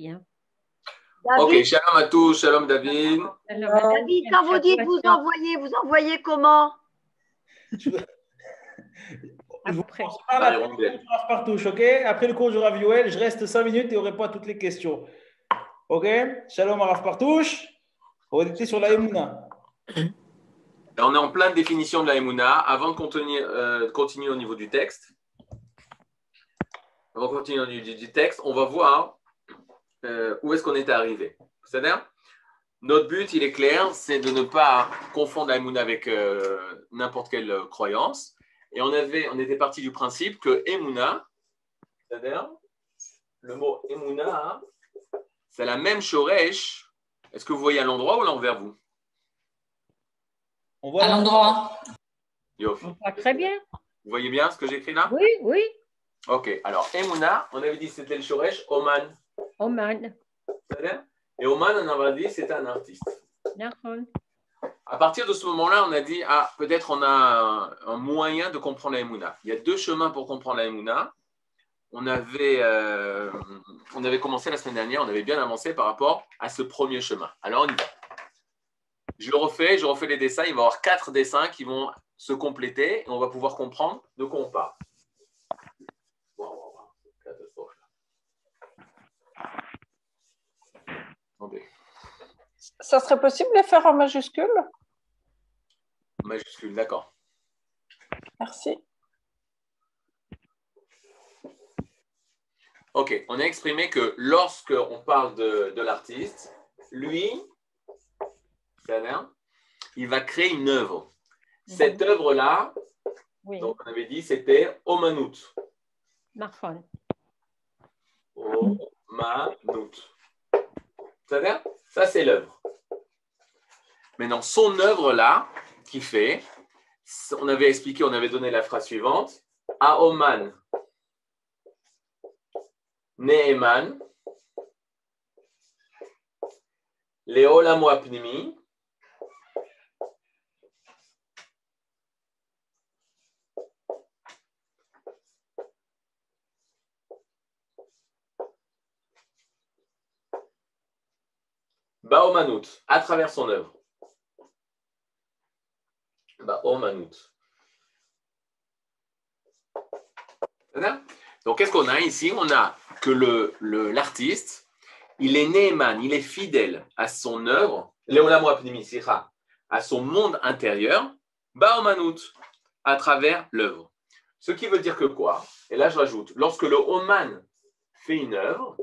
bien. Ok, shalom à tous, shalom David. David, quand vous dites vous envoyez, vous envoyez comment Après. ok? Après le cours du Rav je reste 5 minutes et on répond à toutes les questions. Ok? Shalom à Rav Partouche. On était sur la Emouna. On est en pleine définition de la Emouna. Avant de euh, continuer, au niveau du texte, avant de continuer au niveau du texte, on va voir euh, où est-ce qu'on était arrivé? C'est-à-dire, notre but, il est clair, c'est de ne pas confondre la Emouna avec euh, n'importe quelle croyance. Et on, avait, on était parti du principe que Emouna, c'est-à-dire, le mot Emouna, c'est la même Shoresh. Est-ce que vous voyez à l'endroit ou l'envers vous? On voit à l'endroit. On voit très bien. Vous voyez bien ce que j'écris là? Oui, oui. Ok, alors Emouna, on avait dit c'était le Shoresh Oman. Oman. Et Oman, on avait dit c'était un artiste. À partir de ce moment-là, on a dit ah, peut-être on a un, moyen de comprendre la Emouna. Il y a deux chemins pour comprendre la Emouna. On avait, euh, on avait commencé la semaine dernière, on avait bien avancé par rapport à ce premier chemin. Alors on y va. Je le refais, je refais les dessins. Il va y avoir quatre dessins qui vont se compléter et on va pouvoir comprendre de quoi on parle. Ça serait possible de les faire en majuscule? Majuscule, d'accord. Merci. Ok, on a exprimé que lorsque on parle de, de l'artiste, lui, il va créer une œuvre. Cette œuvre-là, donc on avait dit, c'était Omanout. Marfon. Omanout. C'est-à-dire, ça c'est l'œuvre. Maintenant, son œuvre-là, qui fait, on avait expliqué, on avait donné la phrase suivante, Aoman, Neeman, Leolamo Baomanout, à travers son œuvre. Baomanout. Donc, qu'est-ce qu'on a ici? On a que l'artiste, le, il est Neeman, il est fidèle à son œuvre, à son monde intérieur, Baomanout, à travers l'œuvre. Ce qui veut dire que quoi? Et là, je rajoute, lorsque le Oman fait une œuvre,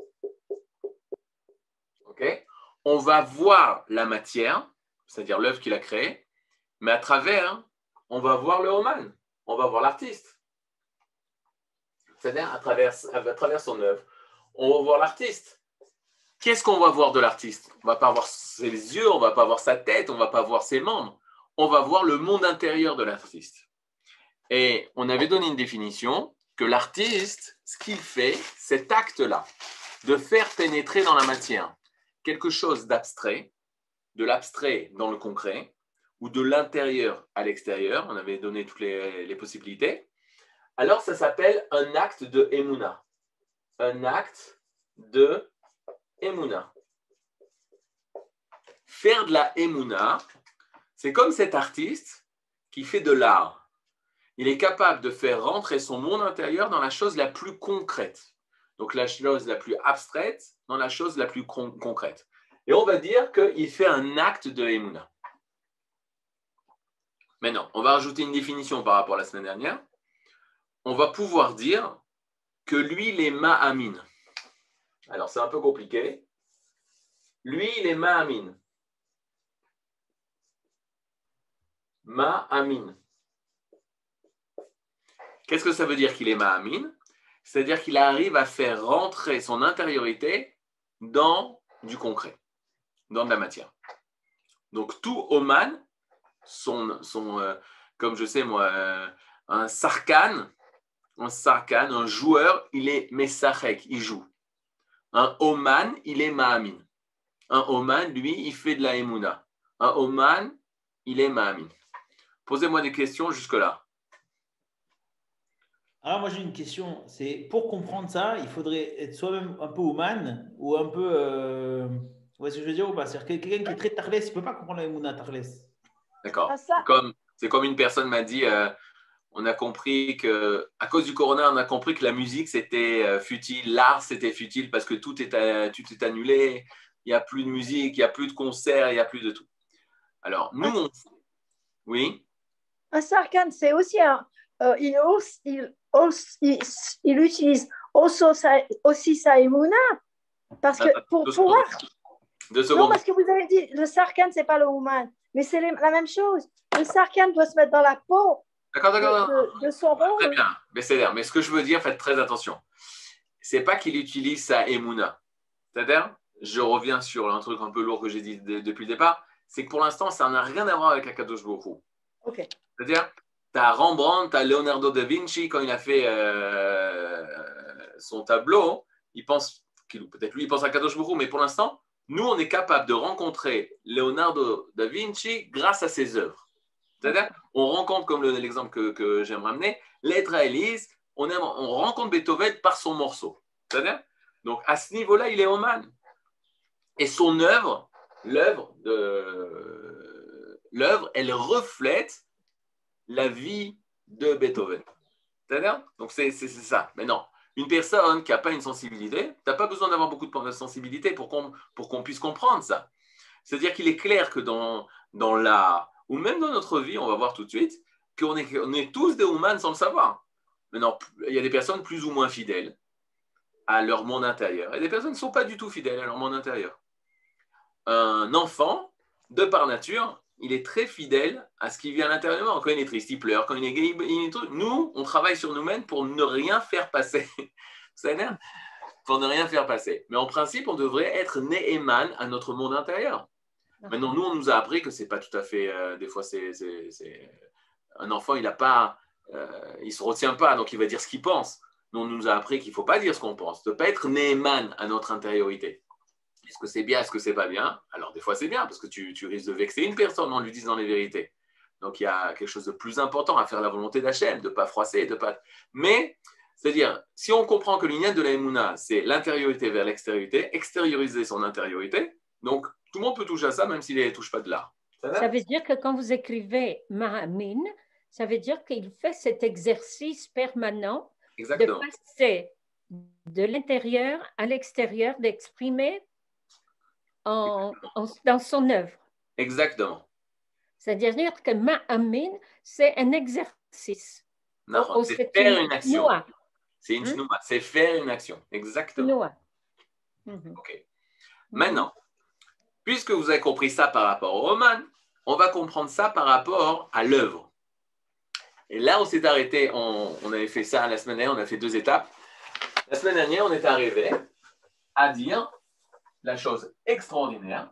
on va voir la matière, c'est-à-dire l'œuvre qu'il a créée, mais à travers, on va voir le Oman, on va voir l'artiste. C'est-à-dire à travers, à travers son œuvre, on va voir l'artiste. Qu'est-ce qu'on va voir de l'artiste? On va pas voir ses yeux, on va pas voir sa tête, on va pas voir ses membres. On va voir le monde intérieur de l'artiste. Et on avait donné une définition que l'artiste, ce qu'il fait, cet acte-là, de faire pénétrer dans la matière, quelque chose d'abstrait, de l'abstrait dans le concret, ou de l'intérieur à l'extérieur, on avait donné toutes les, possibilités, alors ça s'appelle un acte de Emouna. Un acte de Emouna. Faire de la Emouna, c'est comme cet artiste qui fait de l'art. Il est capable de faire rentrer son monde intérieur dans la chose la plus concrète. Donc la chose la plus abstraite dans la chose la plus concrète. Et on va dire qu'il fait un acte de Emouna. Maintenant, on va rajouter une définition par rapport à la semaine dernière. On va pouvoir dire que lui, il est Ma'amin. Alors, c'est un peu compliqué. Lui, il est Ma'amin. Ma'amin. Qu'est-ce que ça veut dire qu'il est Ma'amin? C'est-à-dire qu'il arrive à faire rentrer son intériorité dans du concret, dans de la matière. Donc tout Oman, son, euh, comme je sais moi, euh, un sarkane, un sarkane, un joueur, il est mesachek, il joue. Un Oman, il est Mahamin. Un Oman, lui, il fait de la Emouna. Un Oman, il est Mahamin. Posez-moi des questions jusque-là. Alors, moi, j'ai une question. C'est pour comprendre ça, il faudrait être soi-même un peu humain ou un peu. Euh... Vous voyez ce que je veux dire ou pas? C'est-à-dire quelqu'un qui est très tarlès, il ne peut pas comprendre la Mouna tarlès. D'accord. C'est comme, comme une personne m'a dit euh, on a compris que, à cause du corona, on a compris que la musique c'était euh, futile, l'art c'était futile parce que tout est, tout est annulé, il n'y a plus de musique, il n'y a plus de concerts, il n'y a plus de tout. Alors, nous, on... oui. Un sarkane, c'est aussi un. Euh, il, il, il, utilise aussi sa émouna parce que pour pouvoir. Non, parce que vous avez dit le sarkane, c'est pas le humain, mais c'est la même chose. Le sarkane doit se mettre dans la peau D'accord, d'accord. De, son rôle. Très bien, mais c'est Mais ce que je veux dire, faites très attention. C'est pas qu'il utilise sa emuna. C'est-à-dire, je reviens sur un truc un peu lourd que j'ai dit depuis le départ, c'est que pour l'instant, ça n'a rien à voir avec Akadosh Baruch Ok. C'est-à-dire, tu as Rembrandt, tu as Leonardo da Vinci, quand il a fait euh, son tableau, il pense, peut-être lui, il pense à Kadosh Baruch mais pour l'instant, nous, on est capable de rencontrer Leonardo da Vinci grâce à ses œuvres. C'est-à-dire, on rencontre, comme l'exemple que, j'aime ramener, l'être à Élise, on, on rencontre Beethoven par son morceau. C'est-à-dire, donc à ce niveau-là, il est Oman. Et son œuvre, l'œuvre, elle reflète la vie de Beethoven. C'est-à-dire, donc c'est ça. Mais non, une personne qui n'a pas une sensibilité, tu n'as pas besoin d'avoir beaucoup de sensibilité pour qu'on puisse comprendre ça. C'est-à-dire qu'il est clair que dans, dans l'art, ou même dans notre vie, on va voir tout de suite, qu'on est, on est tous des humains sans le savoir. Maintenant, il y a des personnes plus ou moins fidèles à leur monde intérieur, et des personnes ne sont pas du tout fidèles à leur monde intérieur. Un enfant, de par nature, il est très fidèle à ce qui vient à l'intérieur. Quand il est triste, il pleure. Quand il est gay, il est Nous, on travaille sur nous-mêmes pour ne rien faire passer. Ça énerve Pour ne rien faire passer. Mais en principe, on devrait être né éman à notre monde intérieur. Maintenant, nous, on nous a appris que c'est pas tout à fait. Euh, des fois, c'est un enfant, il a pas, euh, il se retient pas, donc il va dire ce qu'il pense. Nous, on nous a appris qu'il faut pas dire ce qu'on pense, de pas être néman à notre intériorité. Est-ce que c'est bien, est-ce que c'est pas bien? Alors, des fois, c'est bien parce que tu, tu, risques de vexer une personne en lui disant les vérités. Donc, il y a quelque chose de plus important à faire la volonté d'Hachem, de pas froisser, de pas. Mais, c'est-à-dire, si on comprend que l'union de la Emouna, c'est l'intériorité vers l'extériorité, extérioriser son intériorité, donc tout le monde peut toucher à ça, même s'il ne touche pas de l'art. Ça, veut dire que quand vous écrivez Mahamin, ça veut dire qu'il fait cet exercice permanent de passer de l'intérieur à l'extérieur, d'exprimer en, dans son œuvre. Exactement. C'est-à-dire que Ma'amin, c'est un exercice. Non, c'est faire une, action. C'est une hmm? c'est faire une action. Exactement. Mhm. Ok. Maintenant, Puisque vous avez compris ça par rapport au roman, on va comprendre ça par rapport à l'œuvre. Et là, on s'est arrêté, on, avait fait ça la semaine dernière, on a fait deux étapes. La semaine dernière, on est arrivé à dire la chose extraordinaire,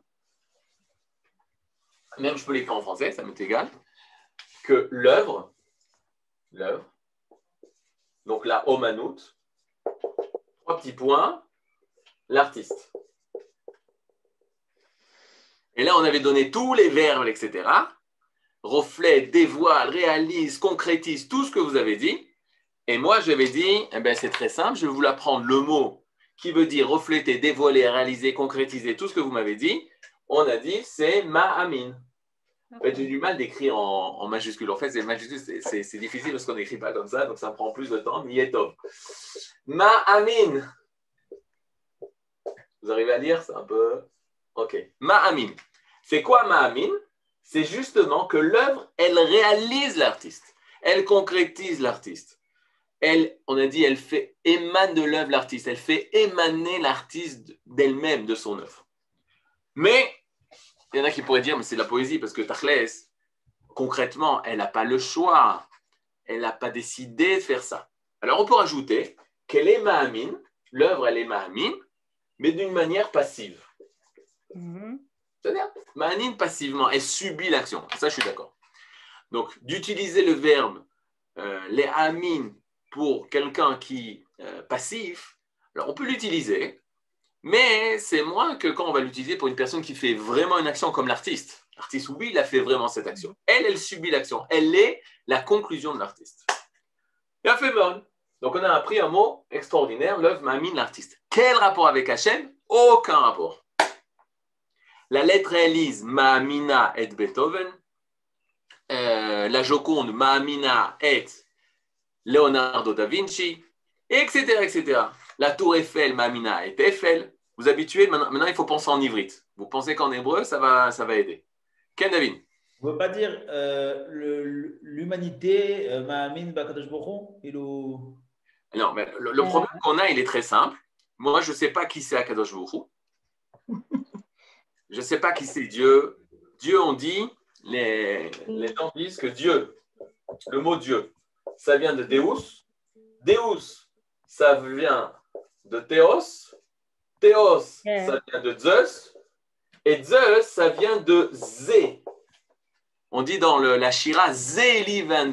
même je peux l'écrire en français, ça m'est égal, que l'œuvre, l'œuvre, donc la Omanout, trois petits points, l'artiste. Et là, on avait donné tous les verbes, etc. Reflète, dévoile, réalise, concrétise, tout ce que vous avez dit. Et moi, j'avais dit, eh ben, c'est très simple, je vais vous l'apprendre le mot qui veut dire refléter, dévoiler, réaliser, concrétiser, tout ce que vous m'avez dit. On a dit, c'est ma'amin. Fait, j'ai du mal d'écrire en, majuscule. En fait, c'est majuscule, c'est difficile parce qu'on n'écrit pas comme ça, donc ça prend plus de temps. Ma'amin. Vous arrivez à lire C'est un peu. Ok. Ma'amin. C'est quoi Ma'amin? C'est justement que l'œuvre, elle réalise l'artiste. Elle concrétise l'artiste. Elle, on a dit, elle fait émane de l'œuvre l'artiste. Elle fait émaner l'artiste d'elle-même, de son œuvre. Mais, il y en a qui pourraient dire, mais c'est de la poésie, parce que Tachles, concrètement, elle n'a pas le choix. Elle n'a pas décidé de faire ça. Alors, on peut rajouter qu'elle est Ma'amin, l'œuvre, elle est Ma'amin, mais d'une manière passive. Mhm. C'est-à-dire, Ma'anin passivement, elle subit l'action. Ça, je suis d'accord. Donc, d'utiliser le verbe euh, les amin pour quelqu'un qui euh, passif, alors on peut l'utiliser, mais c'est moins que quand on va l'utiliser pour une personne qui fait vraiment une action comme l'artiste. L'artiste, oui, il a fait vraiment cette action. Elle, elle subit l'action. Elle est la conclusion de l'artiste. Et fait bonne. Donc on a appris un mot extraordinaire, l'œuvre Mamine, l'artiste. Quel rapport avec Hachem? Aucun rapport. La lettre Elise, Maamina et Beethoven. Euh, la Joconde, Maamina et Leonardo da Vinci, etc., etc. La tour Eiffel, Maamina et Eiffel. Vous habituez, maintenant, il faut penser en ivrite. Vous pensez qu'en hébreu, ça va, ça va aider. Ken Davin On ne veut pas dire euh, l'humanité, euh, Bakadosh Non, mais le, problème qu'on a, il est très simple. Moi, je ne sais pas qui c'est Akadosh Baruch Je ne sais pas qui c'est Dieu. Dieu, on dit, les, les gens disent que Dieu, le mot Dieu, ça vient de Deus. Deus, ça vient de Théos. Théos, ça vient de Zeus. Et Zeus, ça vient de Zé. On dit dans le, la Shira, Zéli Van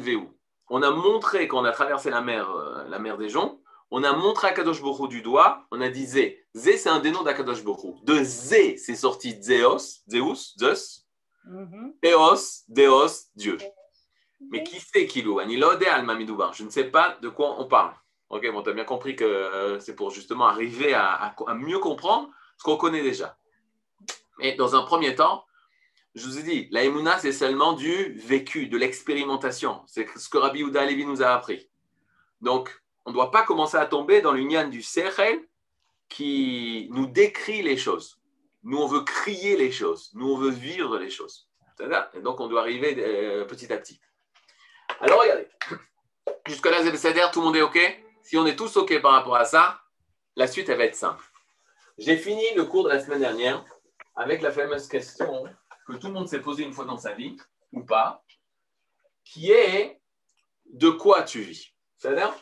On a montré, quand on a traversé la mer, euh, la mer des joncs, on a montré Akadosh Borou du doigt, on a dit Zé. Zé, c'est un des noms d'Akadosh Borou. De Zé, c'est sorti Zeus, Zeus, Zeus. Mm Théos, Deos, Dieu. Mais qui c'est Kilou Je ne sais pas de quoi on parle. Ok, bon, tu as bien compris que euh, c'est pour justement arriver à, mieux comprendre ce qu'on connaît déjà. Mais dans un premier temps, je vous ai dit, la Emouna, c'est seulement du vécu, de l'expérimentation. C'est ce que Rabbi Ouda Levi nous a appris. Donc, on ne doit pas commencer à tomber dans l'union du Sechel qui nous décrit les choses. Nous, on veut crier les choses. Nous, on veut vivre les choses. Et donc, on doit arriver euh, petit à petit. Alors, regardez. Jusque-là, c'est tout le monde est OK? Si on est tous OK par rapport à ça, la suite, elle va être simple. J'ai fini le cours de la semaine dernière avec la fameuse question que tout le monde s'est posée une fois dans sa vie, ou pas, qui est de quoi tu vis? C'est-à-dire,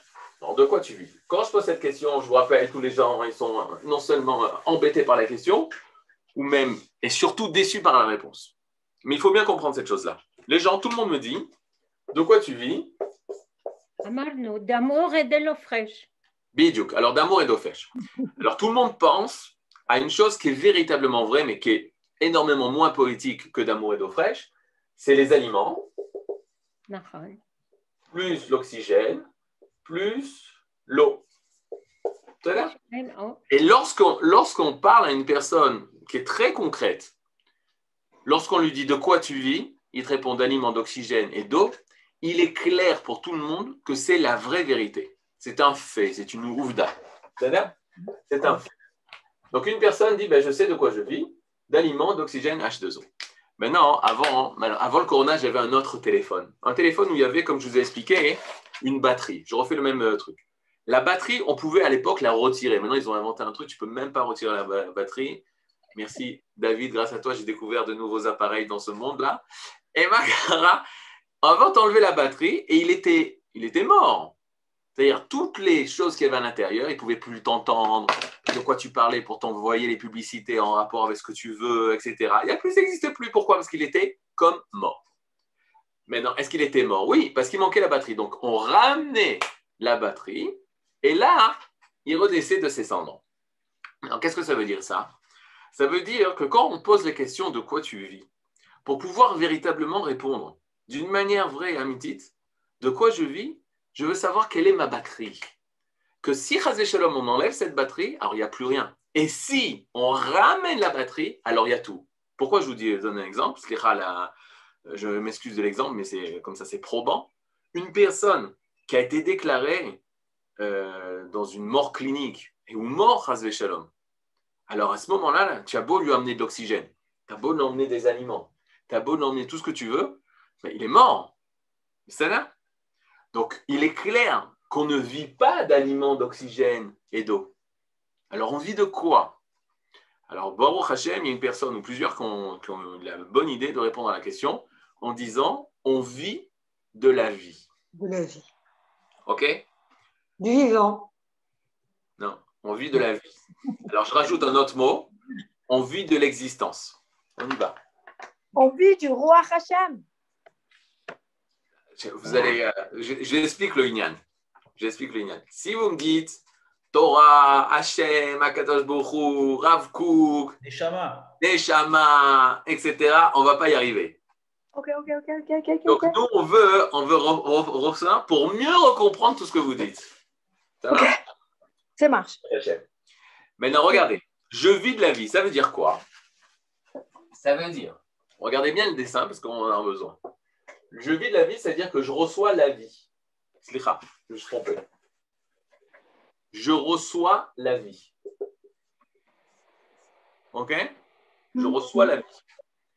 de quoi tu vis? Quand je pose cette question, je vous rappelle, tous les gens, ils sont non seulement embêtés par la question, ou même, et surtout déçus par la réponse. Mais il faut bien comprendre cette chose-là. Les gens, tout le monde me dit, de quoi tu vis? D'amour et de l'eau fraîche. Bidjouk. Alors, d'amour et d'eau fraîche. Alors, tout le monde pense à une chose qui est véritablement vraie, mais qui est énormément moins politique que d'amour et d'eau fraîche. C'est les aliments, plus l'oxygène, plus l'eau. Et lorsqu'on lorsqu'on parle à une personne qui est très concrète, lorsqu'on lui dit de quoi tu vis, il te répond d'aliments, d'oxygène et d'eau, il est clair pour tout le monde que c'est la vraie vérité. C'est un fait, c'est une ouvda. C'est un fait. Donc une personne dit, ben, je sais de quoi je vis, d'aliments, d'oxygène, H2O. Maintenant, avant, avant le corona, j'avais un autre téléphone. Un téléphone où il y avait, comme je vous ai expliqué, une batterie. Je refais le même euh, truc. La batterie, on pouvait à l'époque la retirer. Maintenant, ils ont inventé un truc, tu peux même pas retirer la batterie. Merci David, grâce à toi, j'ai découvert de nouveaux appareils dans ce monde-là. Et Magara, avant d'enlever la batterie et il était, il était mort. C'est-à-dire toutes les choses qu'il y avait à l'intérieur, il ne pouvait plus t'entendre, de quoi tu parlais pour t'envoyer les publicités en rapport avec ce que tu veux, etc. Il a plus. Pourquoi? Parce qu'il était comme mort. Maintenant, est-ce qu'il était mort? Oui, parce qu'il manquait la batterie. Donc, on ramenait la batterie et là, il redescendait de ses cendres. Alors, qu'est-ce que ça veut dire ça? Ça veut dire que quand on pose les questions de quoi tu vis, pour pouvoir véritablement répondre, d'une manière vraie et amitite, de quoi je vis, je veux savoir quelle est ma batterie. Que si Shalom, on enlève cette batterie, alors il n'y a plus rien. Et si on ramène la batterie, alors il y a tout. Pourquoi je vous dis, donne un exemple Je m'excuse de l'exemple, mais c'est comme ça, c'est probant. Une personne qui a été déclarée euh, dans une mort clinique et ou mort Shalom, alors à ce moment-là, tu as beau lui amener de l'oxygène, tu as beau lui emmener des aliments, tu as beau lui emmener tout ce que tu veux, mais il est mort. C'est là. Donc, il est clair qu'on ne vit pas d'aliments, d'oxygène et d'eau. Alors, on vit de quoi? Alors, Baruch Hashem, il y a une personne ou plusieurs qui ont, qui ont, la bonne idée de répondre à la question en disant on vit de la vie. De la vie. OK? Du vivant. Non, on vit de la vie. Alors, je rajoute un autre mot on vit de l'existence. On y va. On vit du roi Hashem. Vous allez, euh, j'explique le Inyan. J'explique le Inyan. Si vous me dites Torah, Hashem, Akadosh Bochou, Rav Kook, Neshama, Neshama, etc., on ne va pas y arriver. Ok, ok, ok, ok, ok. Donc nous, on veut, on veut pour mieux comprendre tout ce que vous dites. Ça va Ça marche. Maintenant, regardez. Je vis de la vie, ça veut dire quoi? Ça veut dire, regardez bien le dessin parce qu'on en a besoin. Je vis de la vie, ça veut dire que je reçois la vie. Slicha, je me suis trompé. Je reçois la vie. Ok? Je mhm. reçois la vie.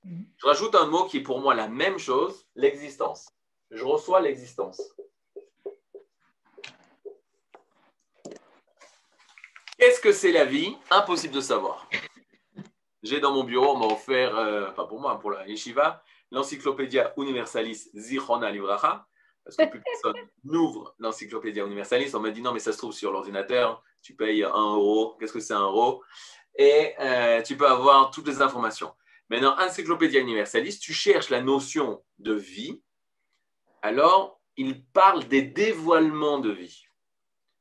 Je rajoute un mot qui est pour moi la même chose, l'existence. Je reçois l'existence. Qu'est-ce que c'est la vie? Impossible de savoir. J'ai dans mon bureau, on m'a offert, euh, enfin pour moi, pour la yeshiva, l'encyclopédia Universalis Zichona Livracha, parce que plus personne n'ouvre l'encyclopédia Universalis. On m'a dit non, mais ça se trouve sur l'ordinateur, tu payes un euro. Qu'est-ce que c'est un euro? Et euh, tu peux avoir toutes les informations. Maintenant, Encyclopédia Universalis, tu cherches la notion de vie, alors il parle des dévoilements de vie.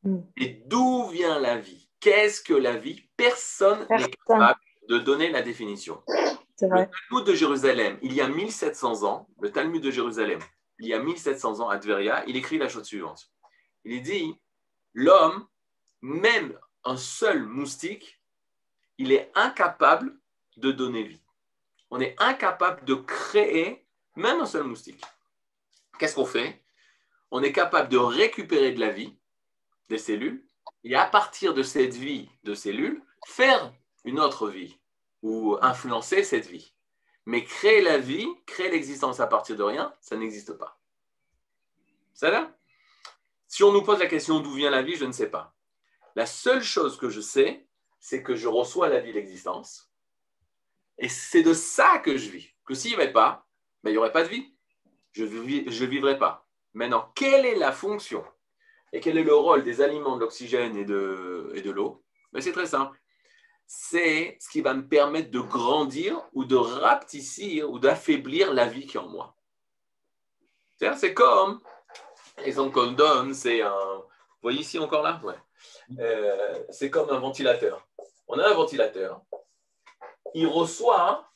Mm. Et d'où vient la vie? Qu'est-ce que la vie? Personne n'est capable de donner la définition. Le Talmud de Jérusalem, il y a 1700 ans, le Talmud de Jérusalem, il y a 1700 ans à Tveria, il écrit la chose suivante. Il dit, l'homme, même un seul moustique, il est incapable de donner vie. On est incapable de créer même un seul moustique. Qu'est-ce qu'on fait? On est capable de récupérer de la vie des cellules et à partir de cette vie de cellules, faire une autre vie ou influencer cette vie. Mais créer la vie, créer l'existence à partir de rien, ça n'existe pas. Ça va? Si on nous pose la question d'où vient la vie, je ne sais pas. La seule chose que je sais, c'est que je reçois la vie, l'existence. Et c'est de ça que je vis. Que s'il n'y avait pas, ben, il n'y aurait pas de vie. Je ne vivrais pas. Maintenant, quelle est la fonction et quel est le rôle des aliments, de l'oxygène et de, et de l'eau? Ben, C'est très simple c'est ce qui va me permettre de grandir ou de rapetissir ou d'affaiblir la vie qui est en moi. C'est comme, l'exemple qu'on donne, c'est un. Vous voyez ici encore là? Ouais. Euh, c'est comme un ventilateur. On a un ventilateur. Il reçoit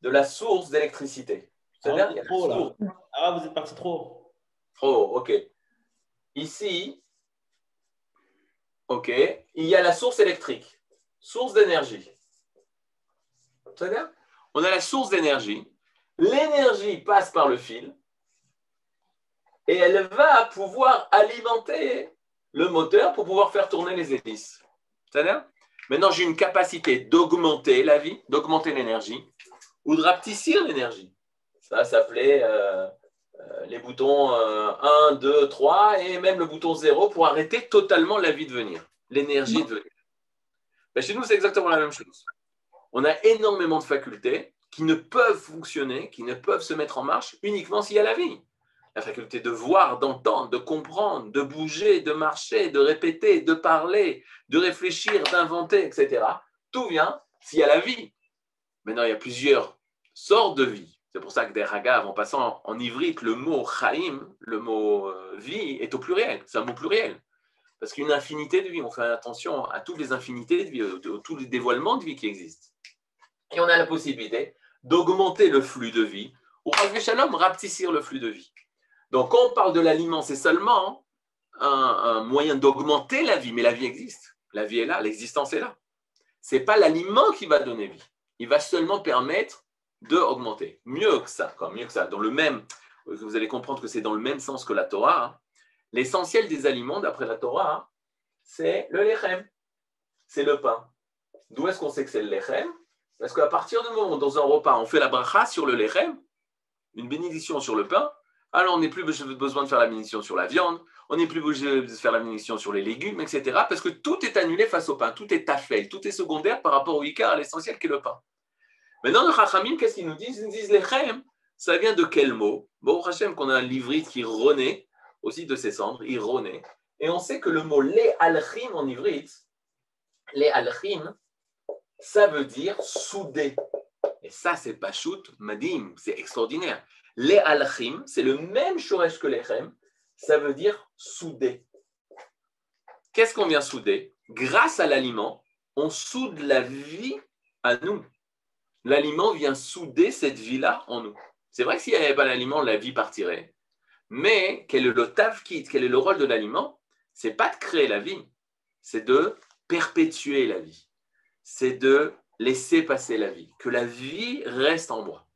de la source d'électricité. C'est-à-dire, ah, trop, là. Ah, vous êtes parti trop. Trop, ok. Ici, ok, il y a la source électrique source d'énergie. On a la source d'énergie. L'énergie passe par le fil et elle va pouvoir alimenter le moteur pour pouvoir faire tourner les hélices. C'est-à-dire Maintenant, j'ai une capacité d'augmenter la vie, d'augmenter l'énergie ou de rapetissir l'énergie. Ça s'appelait euh, euh, les boutons 1, 2, 3 et même le bouton 0 pour arrêter totalement la vie de venir, l'énergie de venir. Ben, chez nous, c'est exactement la même chose. On a énormément de facultés qui ne peuvent fonctionner, qui ne peuvent se mettre en marche uniquement s'il y a la vie. La faculté de voir, d'entendre, de comprendre, de bouger, de marcher, de répéter, de parler, de réfléchir, d'inventer, etc. Tout vient s'il y a la vie. Maintenant, il y a plusieurs sortes de vie. C'est pour ça que des ragaves, en passant en ivrite, le mot chaim, le mot euh, vie, est au pluriel. C'est un mot pluriel. Parce qu'il y a une infinité de vie. On fait attention à toutes les infinités de vie, à tous les dévoilements de vie qui existent. Et on a la possibilité d'augmenter le flux de vie ou, shalom, rapetissir le flux de vie. Donc, quand on parle de l'aliment, c'est seulement un, moyen d'augmenter la vie, mais la vie existe. La vie est là, l'existence est là. Ce n'est pas l'aliment qui va donner vie. Il va seulement permettre d'augmenter. Mieux que ça, quoi, mieux que ça. Dans le même, vous allez comprendre que c'est dans le même sens que la Torah. Hein. L'essentiel des aliments, d'après la Torah, hein, c'est le lechem, c'est le pain. D'où est-ce qu'on sait que c'est le lechem? Parce qu'à partir du moment où dans un repas, on fait la bracha sur le lechem, une bénédiction sur le pain, alors on n'est plus besoin de faire la bénédiction sur la viande, on n'est plus besoin de faire la bénédiction sur les légumes, etc. Parce que tout est annulé face au pain, tout est tafel, tout est secondaire par rapport au ikar, à l'essentiel qui est le pain. Maintenant, le Chachamim, qu'est-ce qu'ils nous disent? Ils nous disent lechem, ça vient de quel mot? Bon, Hachem, qu'on a un livrite qui renaît aussi de ses cendres, ironé. Et on sait que le mot les alchim en ivrite, les alchim, ça veut dire soudé. Et ça, c'est pas shoot, madim, c'est extraordinaire. Les alchim, c'est le même shoresh que lechem, ça veut dire soudé. Qu'est-ce qu'on vient souder? Grâce à l'aliment, on soude la vie à nous. L'aliment vient souder cette vie-là en nous. C'est vrai que s'il n'y avait pas l'aliment, la vie partirait. Mais quel est le tafkit, quel est le rôle de l'aliment? C'est pas de créer la vie, c'est de perpétuer la vie. C'est de laisser passer la vie, que la vie reste en moi.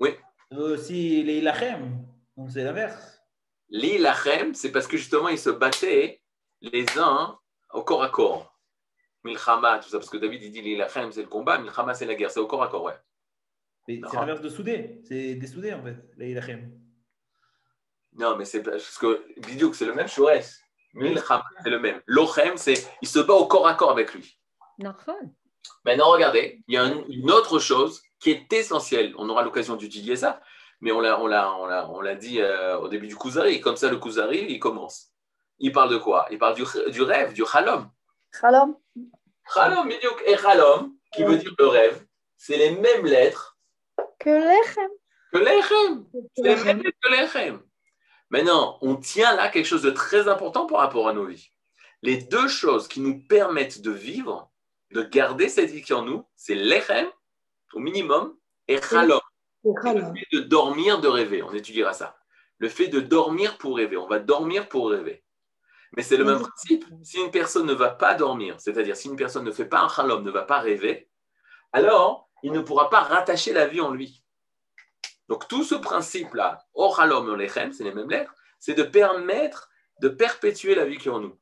oui. Aussi les ilachem, c'est l'inverse. Les ilachem, c'est parce que justement ils se battaient les uns au corps à corps. Milchama, tout ça, parce que David il dit les ilachem, c'est le combat, Milchama, c'est la guerre, c'est au corps à corps, ouais. C'est l'inverse de souder, c'est dessouder en fait, les ilachem. Non, mais c'est parce que Bidiouk, c'est le même Shores. Milchama, c'est le même. Lochem, c'est il se bat au corps à corps avec lui. Maintenant, regardez, il y a une autre chose qui est essentielle. On aura l'occasion d'étudier ça, mais on l'a, on l'a, on l'a, on l'a dit euh, au début du Kuzari. Comme ça, le Kuzari, il commence. Il parle de quoi? Il parle du, du rêve, du Chalom. Chalom. Chalom, et Chalom, qui veut dire le rêve, c'est les mêmes lettres que l'Echem. Que l'Echem. C'est les mêmes lettres que l'Echem. Maintenant, on tient là quelque chose de très important par rapport à nos vies. Les deux choses qui nous permettent de vivre, de garder cette vie qui est en nous, c'est l'Echem, au minimum, et Chalom. Le fait de dormir, de rêver. On étudiera ça. Le fait de dormir pour rêver. On va dormir pour rêver. Mais c'est le même principe. Si une personne ne va pas dormir, c'est-à-dire si une personne ne fait pas un Chalom, ne va pas rêver, alors il ne pourra pas rattacher la vie en lui. Donc tout ce principe-là, Oralom et c'est les mêmes lettres, c'est de permettre de perpétuer la vie qui est en nous.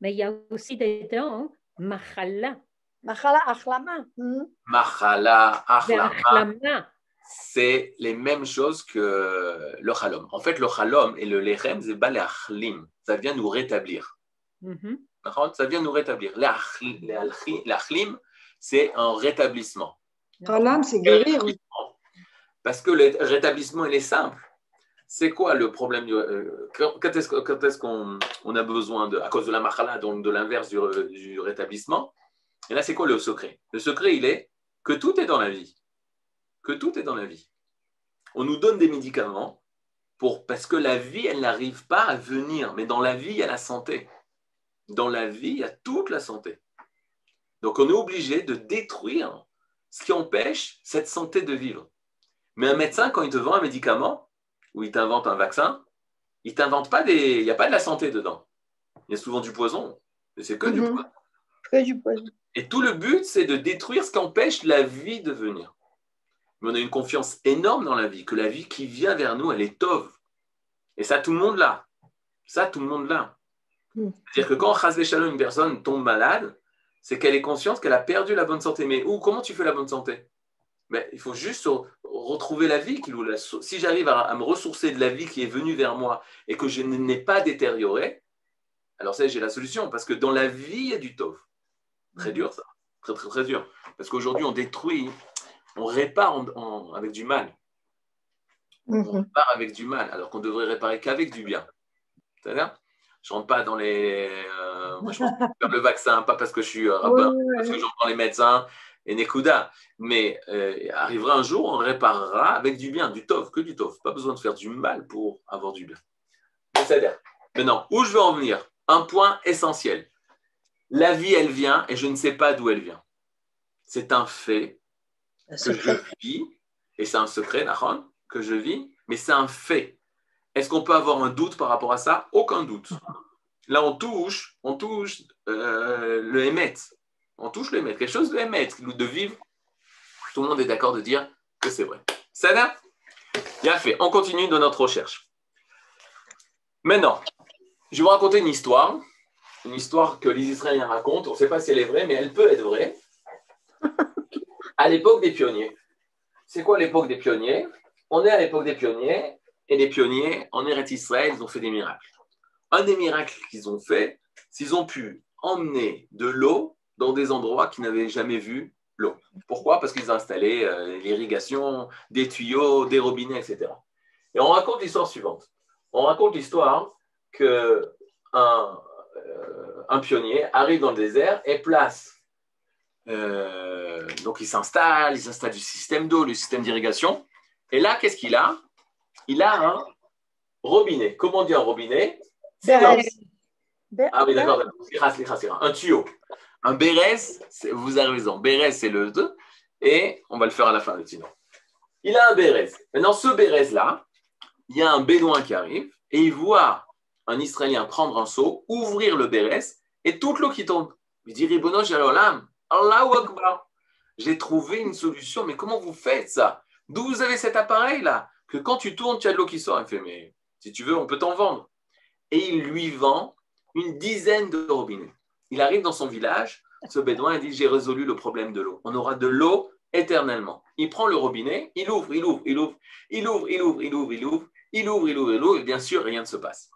Mais il y a aussi des dents, Machala. Machala Achlama. Hmm. Machala Achlama. C'est les mêmes choses que le Chalom. En fait, le Chalom et le Lechem, c'est Achlim. Ça vient nous rétablir. Mm-hmm. Ça vient nous rétablir. L'Achlim, c'est un rétablissement. Chalom, c'est guérir. Parce que le rétablissement, il est simple. C'est quoi le problème euh, Quand est-ce qu'on a besoin, de, à cause de la machala, donc de l'inverse du, rétablissement Et là, c'est quoi le secret? Le secret, il est que tout est dans la vie. Que tout est dans la vie. On nous donne des médicaments pour, parce que la vie, elle n'arrive pas à venir. Mais dans la vie, il y a la santé. Dans la vie, il y a toute la santé. Donc, on est obligé de détruire ce qui empêche cette santé de vivre. Mais un médecin, quand il te vend un médicament ou il t'invente un vaccin, il t'invente pas des. Il n'y a pas de la santé dedans. Il y a souvent du poison. Mais c'est que du mhm. poison. Que du poison. Et tout le but, c'est de détruire ce qui empêche la vie de venir. Mais on a une confiance énorme dans la vie, que la vie qui vient vers nous, elle est tove. Et ça, tout le monde l'a. Ça, tout le monde l'a. Mhm. C'est-à-dire que quand, Shalom, une personne tombe malade, c'est qu'elle est consciente qu'elle a perdu la bonne santé. Mais où, comment tu fais la bonne santé? Mais il faut juste retrouver la vie. Si j'arrive à, me ressourcer de la vie qui est venue vers moi et que je n'ai pas détérioré, alors ça, j'ai la solution. Parce que dans la vie, il y a du tov. Très dur, ça. Très, très, très dur. Parce qu'aujourd'hui, on détruit, on répare avec du mal. On mhm. répare avec du mal, alors qu'on devrait réparer qu'avec du bien. C'est-à-dire je rentre pas dans les. Euh, moi, je pense faire le vaccin, pas parce que je suis euh, rabbin, parce que j'entends les médecins et Nekuda. Mais euh, arrivera un jour, on réparera avec du bien, du tov, que du tov. Pas besoin de faire du mal pour avoir du bien. C'est-à-dire, maintenant, où je veux en venir? Un point essentiel. La vie, elle vient et je ne sais pas d'où elle vient. C'est un fait que je vis, et c'est un secret, Nahon, que je vis, mais c'est un fait. Est-ce qu'on peut avoir un doute par rapport à ça? Aucun doute. Là, on touche, on touche euh, le émet on touche le maître, quelque chose de maître, de vivre. Tout le monde est d'accord de dire que c'est vrai. Ça va Bien fait. On continue dans notre recherche. Maintenant, je vais vous raconter une histoire. Une histoire que les Israéliens racontent. On ne sait pas si elle est vraie, mais elle peut être vraie. À l'époque des pionniers. C'est quoi l'époque des pionniers? On est à l'époque des pionniers. Et les pionniers, en Eretz Israël, ils ont fait des miracles. Un des miracles qu'ils ont fait, c'est qu'ils ont pu emmener de l'eau dans des endroits qui n'avaient jamais vu l'eau. Pourquoi? Parce qu'ils installé euh, l'irrigation, des tuyaux, des robinets, etc. Et on raconte l'histoire suivante. On raconte l'histoire que un, euh, pionnier arrive dans le désert et place. Euh, donc il s'installe, il s'installe du système d'eau, du système d'irrigation. Et là, qu'est-ce qu'il a? Il a un robinet. Comment on dit un robinet? Ah oui, d'accord. Un tuyau. Un Bérez, vous avez raison, Bérez c'est le 2, et on va le faire à la fin, sinon. Il a un Bérez. Maintenant, ce Bérez-là, il y a un Bédouin qui arrive, et il voit un Israélien prendre un seau, ouvrir le Bérès et toute l'eau qui tombe. Il dit Ribono Shalom, Allahu Akbar. J'ai trouvé une solution, mais comment vous faites ça? D'où vous avez cet appareil-là? Que quand tu tournes, tu as de l'eau qui sort. Il fait Mais si tu veux, on peut t'en vendre. Et il lui vend une dizaine de robinets. Il arrive dans son village, ce bédouin, et dit J'ai résolu le problème de l'eau. On aura de l'eau éternellement. Il prend le robinet, il ouvre, il ouvre, il ouvre, il ouvre, il ouvre, il ouvre, il ouvre, il ouvre, il ouvre, il ouvre, et bien sûr, rien ne se passe.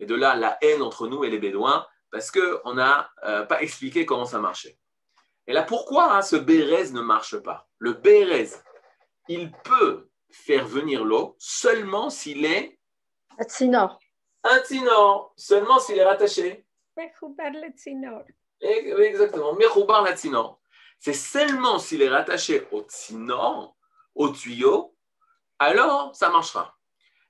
Et de là, la haine entre nous et les Bédouins, parce qu'on n'a euh, pas expliqué comment ça marchait. Et là, pourquoi hein, ce Bérez ne marche pas Le Bérez, il peut faire venir l'eau seulement s'il est... Un tsinor. Un tsinor, seulement s'il est rattaché. Exactement, Mechoubar la tsinor. C'est seulement s'il est rattaché au tsinor, au tuyau, alors ça marchera.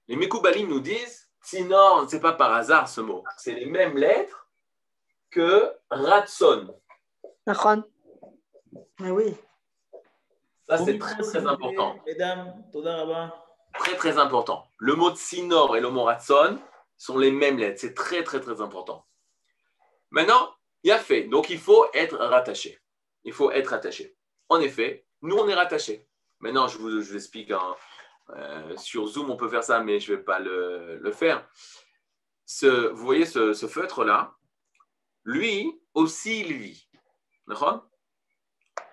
Les Mekoubalim nous disent, tsinor, ce n'est pas par hasard ce mot, c'est les mêmes lettres que ratson. Ah oui. Ça, c'est très, très important. Mesdames, Très, très important. Le mot tsinor et le mot ratson sont les mêmes lettres. C'est très, très, très important. Maintenant, il a fait. Donc, il faut être rattaché il faut être attaché. En effet, nous, on est rattaché. Maintenant, je vous, explique euh, sur Zoom, on peut faire ça, mais je ne vais pas le, faire. Vous voyez ce, feutre-là, lui aussi, il vit. D'accord?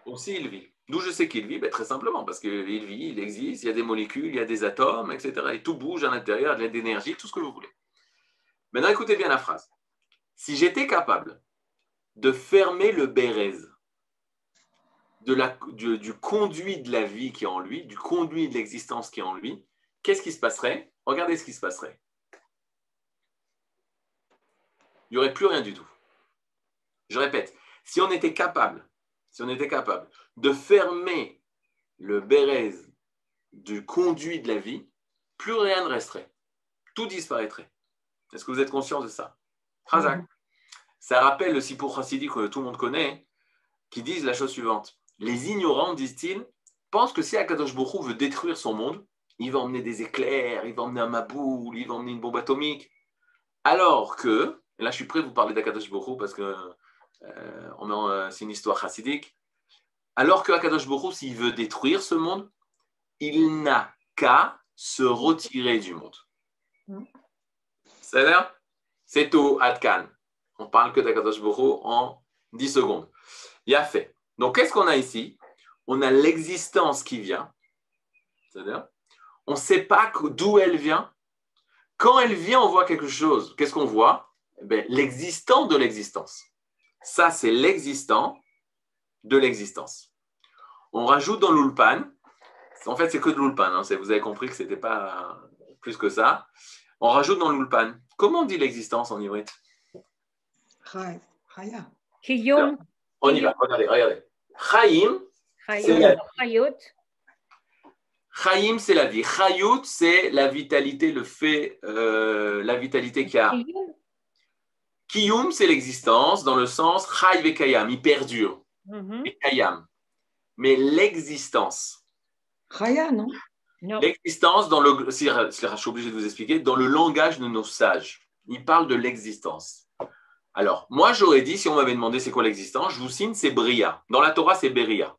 Aussi, il vit. D'où je sais qu'il vit? Ben, Très simplement, parce qu'il vit, il existe, il y a des molécules, il y a des atomes, etc. Et tout bouge à l'intérieur, il y a de l'énergie, tout ce que vous voulez. Maintenant, écoutez bien la phrase. Si j'étais capable de fermer le bérez du, conduit de la vie qui est en lui, du conduit de l'existence qui est en lui, qu'est-ce qui se passerait? Regardez ce qui se passerait. Il n'y aurait plus rien du tout. Je répète, si on était capable, si on était capable de fermer le bérez du conduit de la vie, plus rien ne resterait. Tout disparaîtrait. Est-ce que vous êtes conscient de ça? Mm-hmm. Ça rappelle le Sipur Chassidi que tout le monde connaît, qui disent la chose suivante les ignorants, disent-ils, pensent que si Akadosh Bokhu veut détruire son monde, il va emmener des éclairs, il va emmener un maboule, il va emmener une bombe atomique. Alors que, et là je suis prêt à vous parler d'Akadosh Bokhu parce que euh, euh, c'est une histoire chassidique, alors que Akadosh Bokhu, s'il veut détruire ce monde, il n'a qu'à se retirer du monde. C'est à C'est tout, Adkan. On parle que d'Akadosh Bokhu en 10 secondes. Il a fait. Donc, qu'est-ce qu'on a ici? On a l'existence qui vient. C'est-à-dire, on ne sait pas d'où elle vient. Quand elle vient, on voit quelque chose. Qu'est-ce qu'on voit? Eh L'existant de l'existence. Ça, c'est l'existant de l'existence. On rajoute dans l'ulpan. En fait, c'est que de l'ulpan. Hein. Vous avez compris que ce n'était pas plus que ça. On rajoute dans l'ulpan. Comment on dit l'existence en ivrite Chaya. On y va, regardez, regardez. Chaim, c'est la vie. Chaim, c'est la vie. Chayut, c'est la vitalité, le fait, euh, la vitalité qu'il y a. Kiyum, c'est l'existence, dans le sens Chay ve Kayam, il perdure. Et Kayam. Mais l'existence. Chaya, non, L'existence, dans le, si, je suis obligé de vous expliquer, dans le langage de nos sages, il parle de l'existence. Alors, moi, j'aurais dit, si on m'avait demandé c'est quoi l'existence, je vous signe, c'est Bria. Dans la Torah, c'est Beria.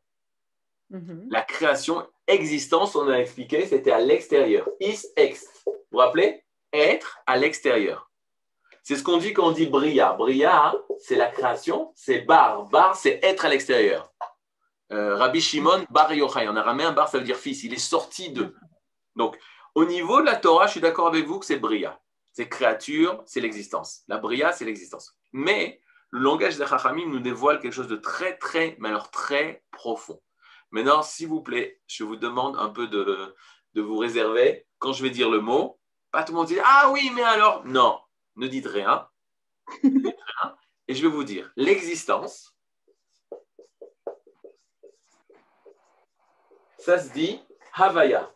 Mhm. La création, existence, on a expliqué, c'était à l'extérieur. Is ex. Vous vous rappelez? Être à l'extérieur. C'est ce qu'on dit quand on dit Bria. Bria, c'est la création, c'est bar. Bar, c'est être à l'extérieur. Euh, Rabbi Shimon, bar Yochai. En araméen, bar, ça veut dire fils. Il est sorti de. Donc, au niveau de la Torah, je suis d'accord avec vous que c'est Bria. C'est créature, c'est l'existence. La Bria, c'est l'existence. Mais le langage des Chachamim nous dévoile quelque chose de très, très, mais alors très profond. Maintenant, s'il vous plaît, je vous demande un peu de, vous réserver. Quand je vais dire le mot, pas tout le monde dit Ah oui, mais alors. Non, ne dites rien. Et je vais vous dire l'existence. Ça se dit Havaya.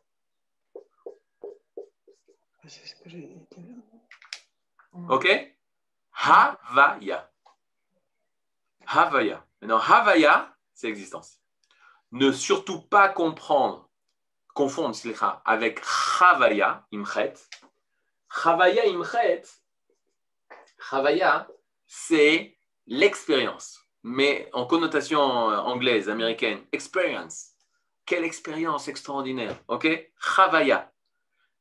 Ok Havaya. Havaya. Maintenant, Havaya, c'est existence. Ne surtout pas comprendre, confondre avec Havaya, Imchet. Havaya, Imchet, Chavaya, c'est l'expérience, mais en connotation anglaise, américaine, experience. Quelle expérience extraordinaire, ok? Chavaya.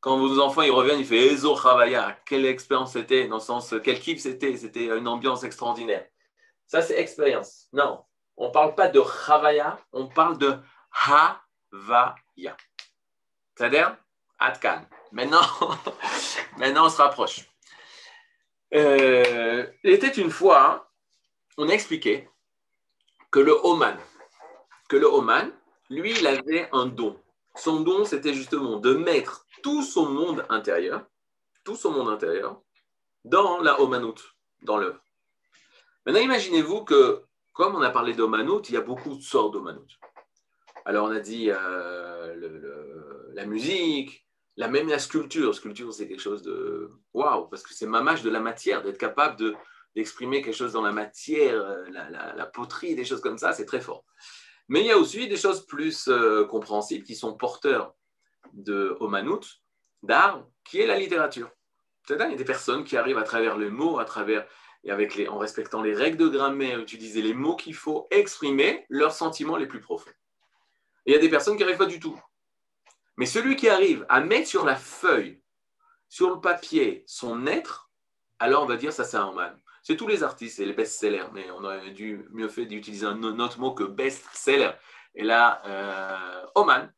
Quand vos enfants ils reviennent, ils font Ezo Chavaya. Quelle expérience c'était, dans le sens, quel kiff c'était, c'était une ambiance extraordinaire. Ça, c'est expérience. Non, on ne parle pas de Chavaya, on parle de Havaya. C'est-à-dire Atkan. Maintenant, maintenant, on se rapproche. Euh, il était une fois, on a expliqué que le Oman, que le Oman, lui, il avait un don. Son don, c'était justement de mettre tout son monde intérieur, tout son monde intérieur, dans la Omanout, dans l'œuvre. Maintenant, imaginez-vous que, comme on a parlé d'Omanout, il y a beaucoup de sortes d'Omanout. Alors, on a dit euh, la musique, la même la sculpture. Sculpture, c'est quelque chose de waouh, parce que c'est mamage de la matière, d'être capable de, d'exprimer quelque chose dans la matière, euh, la, poterie, des choses comme ça, c'est très fort. Mais il y a aussi des choses plus euh, compréhensibles qui sont porteurs de Omanout, d'art, qui est la littérature. C'est-à-dire, il y a des personnes qui arrivent à travers les mots, à travers et avec les, en respectant les règles de grammaire, utiliser les mots qu'il faut exprimer leurs sentiments les plus profonds. Il y a des personnes qui n'arrivent pas du tout. Mais celui qui arrive à mettre sur la feuille, sur le papier, son être, alors on va dire ça c'est un man. C'est tous les artistes, c'est les best-sellers, mais on aurait dû mieux fait d'utiliser un autre mot que best-seller. Et là, euh, Oman.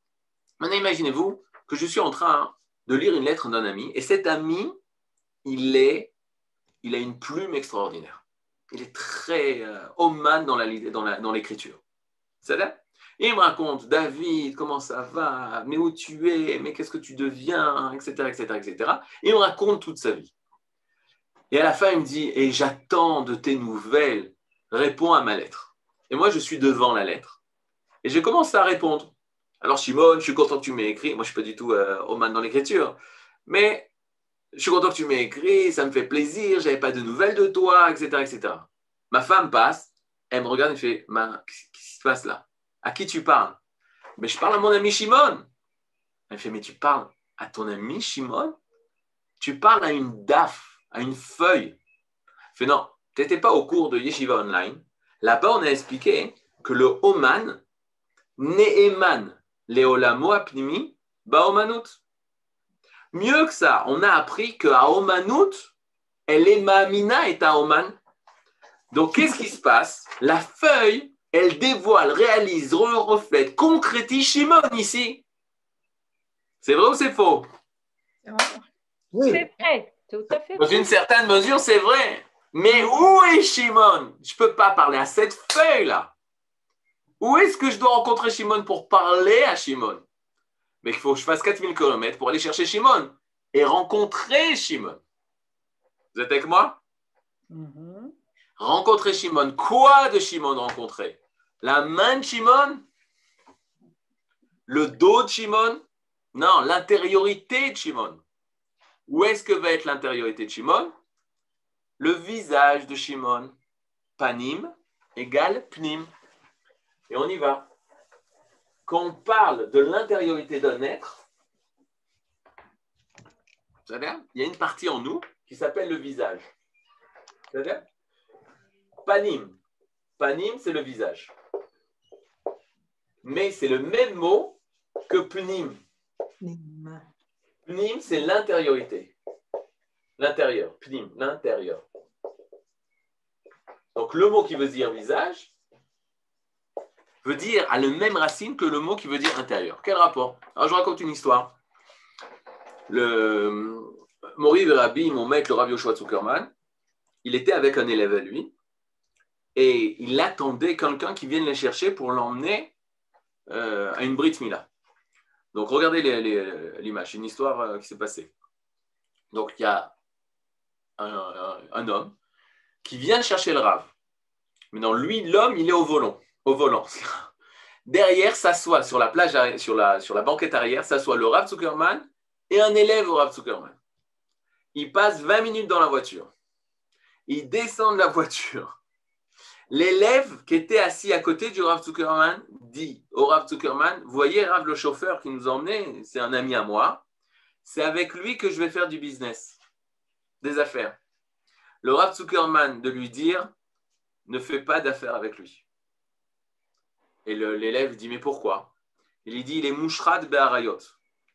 Maintenant, imaginez-vous que je suis en train de lire une lettre d'un ami, et cet ami, il est, il a une plume extraordinaire. Il est très euh, Oman dans l'écriture. Dans c'est là il me raconte, David, comment ça va, mais où tu es, mais qu'est-ce que tu deviens, etc., etc., etc. Et il me raconte toute sa vie. Et à la fin, il me dit, et j'attends de tes nouvelles, réponds à ma lettre. Et moi, je suis devant la lettre. Et je commence à répondre. Alors, Shimon, je suis content que tu m'aies écrit. Moi, je ne suis pas du tout euh, au dans l'écriture. Mais je suis content que tu m'aies écrit, ça me fait plaisir, j'avais pas de nouvelles de toi, etc., etc. Ma femme passe, elle me regarde et fait, qu'est-ce qui se passe là? À qui tu parles? Mais je parle à mon ami Shimon. Elle fait, mais tu parles à ton ami Shimon Tu parles à une DAF à une feuille. Fait non, tu n'étais pas au cours de Yeshiva Online. Là-bas, on a expliqué que le Oman, Ne'eman, Leolamo Apnimi, Baomanut. Mieux que ça, on a appris qu'à Omanut, elle est Mamina et à Oman. Donc, qu'est-ce qui se passe? La feuille, elle dévoile, réalise, reflète, concrétise Shimon ici. C'est vrai ou c'est faux? Oui. C'est vrai. Dans une certaine mesure, c'est vrai. Mais où est Shimon? Je ne peux pas parler à cette feuille-là. Où est-ce que je dois rencontrer Shimon pour parler à Shimon? Mais il faut que je fasse 4000 km pour aller chercher Shimon et rencontrer Shimon. Vous êtes avec moi? Mm-hmm. Rencontrer Shimon. Quoi de Shimon rencontrer? La main de Shimon? Le dos de Shimon? Non, l'intériorité de Shimon. Où est-ce que va être l'intériorité de Shimon? Le visage de Shimon. Panim égale pnim. Et on y va. Quand on parle de l'intériorité d'un être, il y a une partie en nous qui s'appelle le visage. Panim. Panim, c'est le visage. Mais c'est le même mot que pnim. Pnim, c'est l'intériorité. L'intérieur. Pnim, l'intérieur. Donc le mot qui veut dire visage veut dire a le même racine que le mot qui veut dire intérieur. Quel rapport? Alors je raconte une histoire. Le Mori Rabbi, mon maître, le Rabbi Yoshua Zuckerman, il était avec un élève à lui et il attendait quelqu'un qui vienne le chercher pour l'emmener euh, à une Brit Mila. Donc, regardez l'image, une histoire euh, qui s'est passée. Donc, il y a un, homme qui vient chercher le rave. Maintenant, lui, l'homme, il est au volant. Au volant. Derrière, s'assoit sur la plage, sur la, sur la banquette arrière, s'assoit le Rav Zuckerman et un élève au Rav Zuckerman. Il passe 20 minutes dans la voiture. Il descend de la voiture. L'élève qui était assis à côté du Rav Zuckerman dit au Rav Zuckerman Voyez, Rav, le chauffeur qui nous emmenait, c'est un ami à moi. C'est avec lui que je vais faire du business, des affaires. le Rav Zuckerman de lui dire ne fais pas d'affaires avec lui. Et l'élève dit mais pourquoi? Il dit il est mouchrad be'arayot.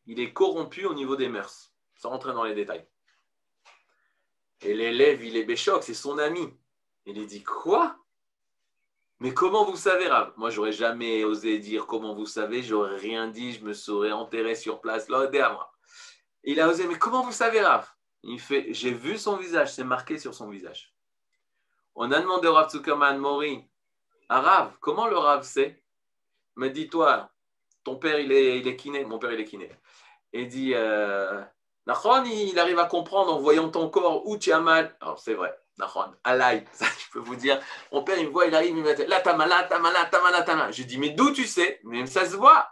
Il est corrompu au niveau des mœurs, sans rentrer dans les détails. Et l'élève, il est béchoc, c'est son ami. Il lui dit Quoi? Mais comment vous savez, Rav? Moi, j'aurais jamais osé dire comment vous savez, j'aurais rien dit, je me serais enterré sur place, là, à moi. Il a osé, mais comment vous savez, Rav? Il fait J'ai vu son visage, c'est marqué sur son visage. On a demandé au Rav Zuckerman Mori à Rav, comment le Rav sait Me dis-toi, ton père, il est, il est kiné, mon père, il est kiné. Et dit euh, il arrive à comprendre en voyant ton corps où tu as mal. Alors, c'est vrai. Ça je peux vous dire. Mon père, il me voit, il arrive, il me dit là, t'as mal, là, t'as mal, là, t'as mal, là, t'as mal. Je dis, mais d'où tu sais? Mais ça se voit.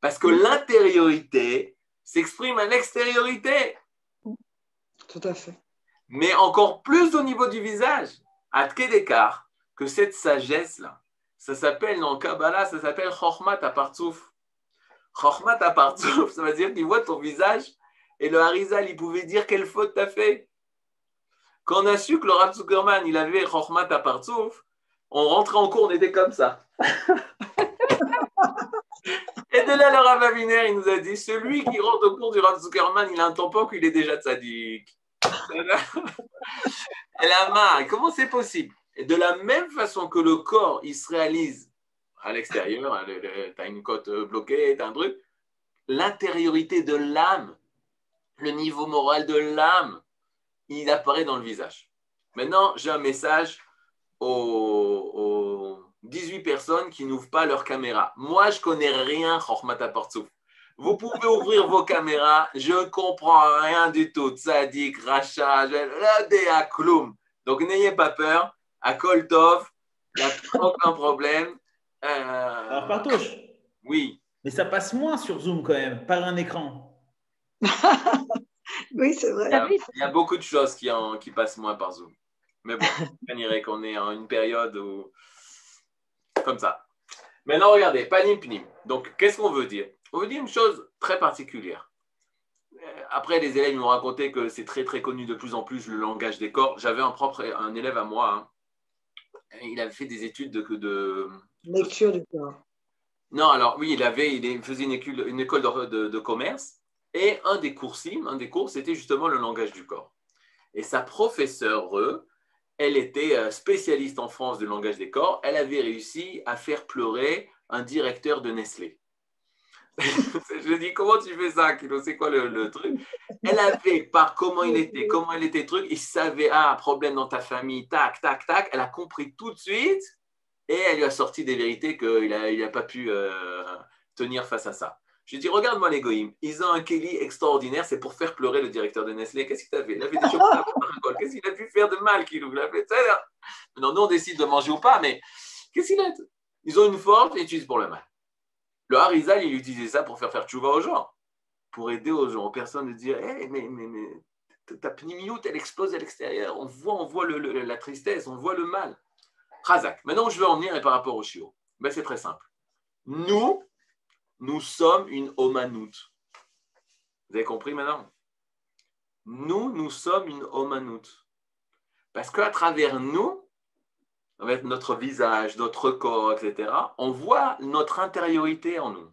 Parce que l'intériorité s'exprime à l'extériorité. Tout à fait. Mais encore plus au niveau du visage, à d'écart, que cette sagesse-là, ça s'appelle dans le Kabbalah, ça s'appelle Chochmat Apartsouf. Chochmat Apartsouf, ça veut dire qu'il voit ton visage et le Harizal, il pouvait dire quelle faute t'as fait. Quand on a su que le Rav Zuckerman, il avait Chochmat à Partsouf, on rentrait en cours, on était comme ça. Et de là, le Rav Aviner, il nous a dit celui qui rentre au cours du Rav Zuckerman, il a un tampon qu'il est déjà tzaddik. Elle a marre. Comment c'est possible? Et de la même façon que le corps, il se réalise à l'extérieur, tu as une côte bloquée, tu as un truc, l'intériorité de l'âme, le niveau moral de l'âme, il apparaît dans le visage. Maintenant, j'ai un message aux, 18 personnes qui n'ouvrent pas leur caméra. Moi, je connais rien, Chochmata Vous pouvez ouvrir vos caméras, je ne comprends rien du tout. Tzadik, Racha, Kloum. Donc, n'ayez pas peur. À Koltov, il n'y a aucun problème. Euh... Alors, Partouche Oui. Mais ça passe moins sur Zoom quand même, par un écran. oui, c'est vrai. Il y, a, beaucoup de choses qui, qui passent moins par Zoom. Mais bon, on dirait qu'on est en une période où. Comme ça. Maintenant, regardez, panim pnim. Donc, qu'est-ce qu'on veut dire? On veut dire une chose très particulière. Euh, après, les élèves m'ont raconté que c'est très très connu de plus en plus le langage des corps. J'avais un propre un élève à moi. Hein. Il avait fait des études de, de... lecture du corps. Non, alors oui, il avait, il faisait une école, une école de, de commerce et un des cours un des cours, c'était justement le langage du corps. Et sa professeure, elle était euh, spécialiste en France du langage des corps. Elle avait réussi à faire pleurer un directeur de Nestlé. je dis, comment tu fais ça, C'est quoi le, truc? Elle avait, par comment il était, comment il était, truc, il savait, ah, problème dans ta famille, tac, tac, tac. Elle a compris tout de suite et elle lui a sorti des vérités qu'il n'a il a pas pu euh, tenir face à ça. Je dis, regarde-moi les goïms, ils ont un Kelly extraordinaire, c'est pour faire pleurer le directeur de Nestlé. Qu'est-ce qu'il a fait? Il a fait des chocolats Qu'est-ce qu'il a pu faire de mal, Kilou? Il a fait. Non, nous, on décide de manger ou pas, mais qu'est-ce qu'il a Ils ont une force et utilisent pour le mal. Le Harizal, il utilisait ça pour faire faire tchouva aux gens, pour aider aux gens, aux personnes de hey, mais, mais, mais ta pnimiout, elle explose à l'extérieur. On voit, on voit la tristesse, on voit le mal. Razak. Maintenant, je veux en venir par rapport au chiot. Ben, c'est très simple. Nous, nous sommes une omanout. Vous avez compris maintenant? Nous, nous sommes une omanout. Parce qu'à travers nous, notre visage, notre corps, etc., on voit notre intériorité en nous.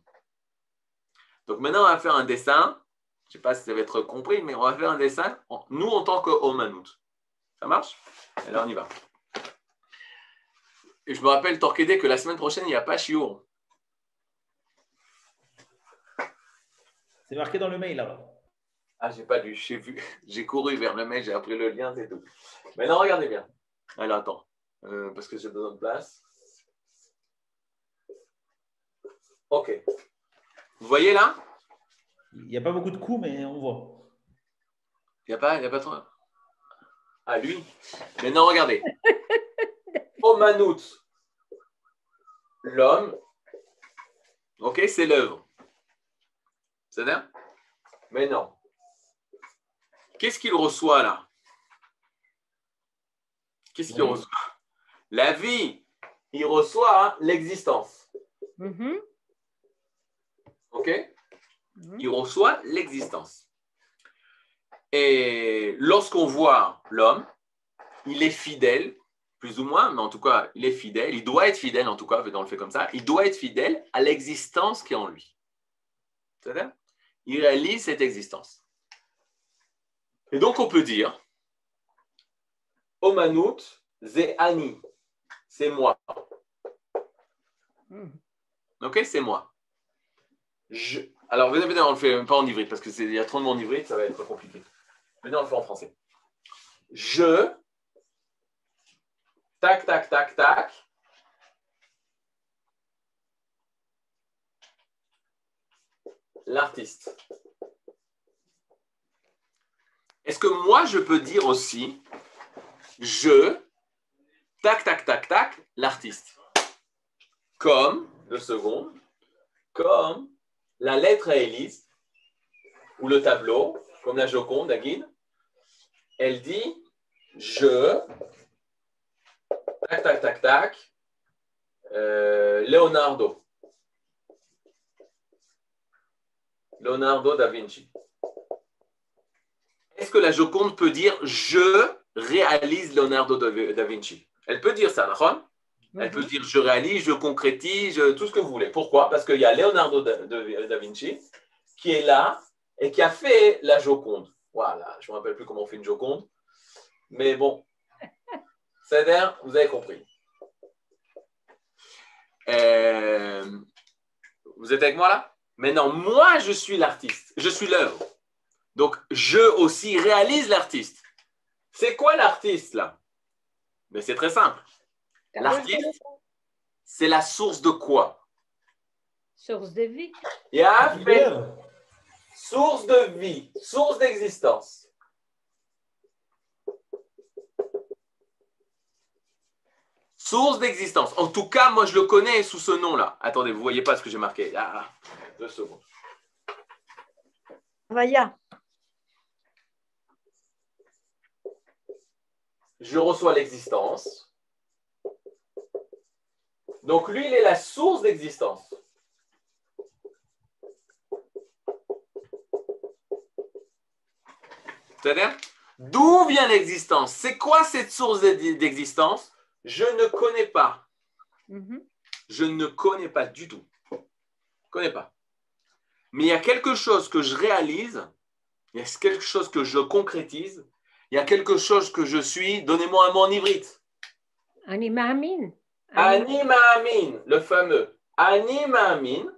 Donc maintenant, on va faire un dessin. Je ne sais pas si ça va être compris, mais on va faire un dessin, nous en tant qu'omanout. Ça marche? Alors on y va. Et je me rappelle, Torquédé, que la semaine prochaine, il n'y a pas Chiour. C'est marqué dans le mail là-bas. Ah, j'ai pas lu, j'ai vu, j'ai couru vers le mail, j'ai appris le lien, c'est tout. Maintenant, regardez bien. Alors, attends, euh, parce que j'ai besoin de place. Ok. Vous voyez là? Il n'y a pas beaucoup de coups, mais on voit. Il n'y a pas, il a pas trop. Ah, lui? Maintenant, regardez. Omanout, l'homme. Ok, c'est l'œuvre. C'est à Mais non. Qu'est-ce qu'il reçoit là? Qu'est-ce qu'il reçoit? La vie, il reçoit hein, l'existence. Mm-hmm. OK? Mm-hmm. Il reçoit l'existence. Et lorsqu'on voit l'homme, il est fidèle, plus ou moins, mais en tout cas, il est fidèle, il doit être fidèle, en tout cas, dans le fait comme ça, il doit être fidèle à l'existence qui est en lui. C'est-à-dire, il réalise cette existence. Et donc, on peut dire, Omanout, Ani, c'est moi. Hmm. Ok, c'est moi. Je... Alors, venez, on le fait pas en hybride, parce qu'il y a trop de monde en hybride, ça va être compliqué. Venez, on le fait en français. Je, tac, tac, tac, tac, l'artiste. Est-ce que moi, je peux dire aussi, je, tac, tac, tac, tac, l'artiste Comme, deux secondes, comme la lettre à Élise, ou le tableau, comme la Joconde à elle dit, je, tac, tac, tac, tac, euh, Leonardo. Leonardo da Vinci. Est-ce que la Joconde peut dire je réalise Leonardo da Vinci? Elle peut dire ça, d'accord? Elle peut dire je réalise, je concrétise, tout ce que vous voulez. Pourquoi? Parce qu'il y a Leonardo da, Vinci qui est là et qui a fait la Joconde. Voilà, je ne me rappelle plus comment on fait une Joconde. Mais bon, c'est-à-dire, vous avez compris. Euh, vous êtes avec moi là? Maintenant, moi, je suis l'artiste, je suis l'œuvre. Donc, je aussi réalise l'artiste. C'est quoi l'artiste là? Mais c'est très simple. L'artiste, c'est la source de quoi? Source de vie. Source de vie, source d'existence. Source d'existence. En tout cas, moi, je le connais sous ce nom-là. Attendez, vous ne voyez pas ce que j'ai marqué. Ah, deux secondes. Vaya. Je reçois l'existence. Donc lui, il est la source d'existence. C'est-à-dire, d'où vient l'existence? C'est quoi cette source d'existence? Je ne connais pas. Mm-hmm. Je ne connais pas du tout. Je ne connais pas mais il y a quelque chose que je réalise, il y a quelque chose que je concrétise, il y a quelque chose que je suis. Donnez-moi un mot en ivrite. Anima Amin. Anima Amin, le fameux. Anima Amin,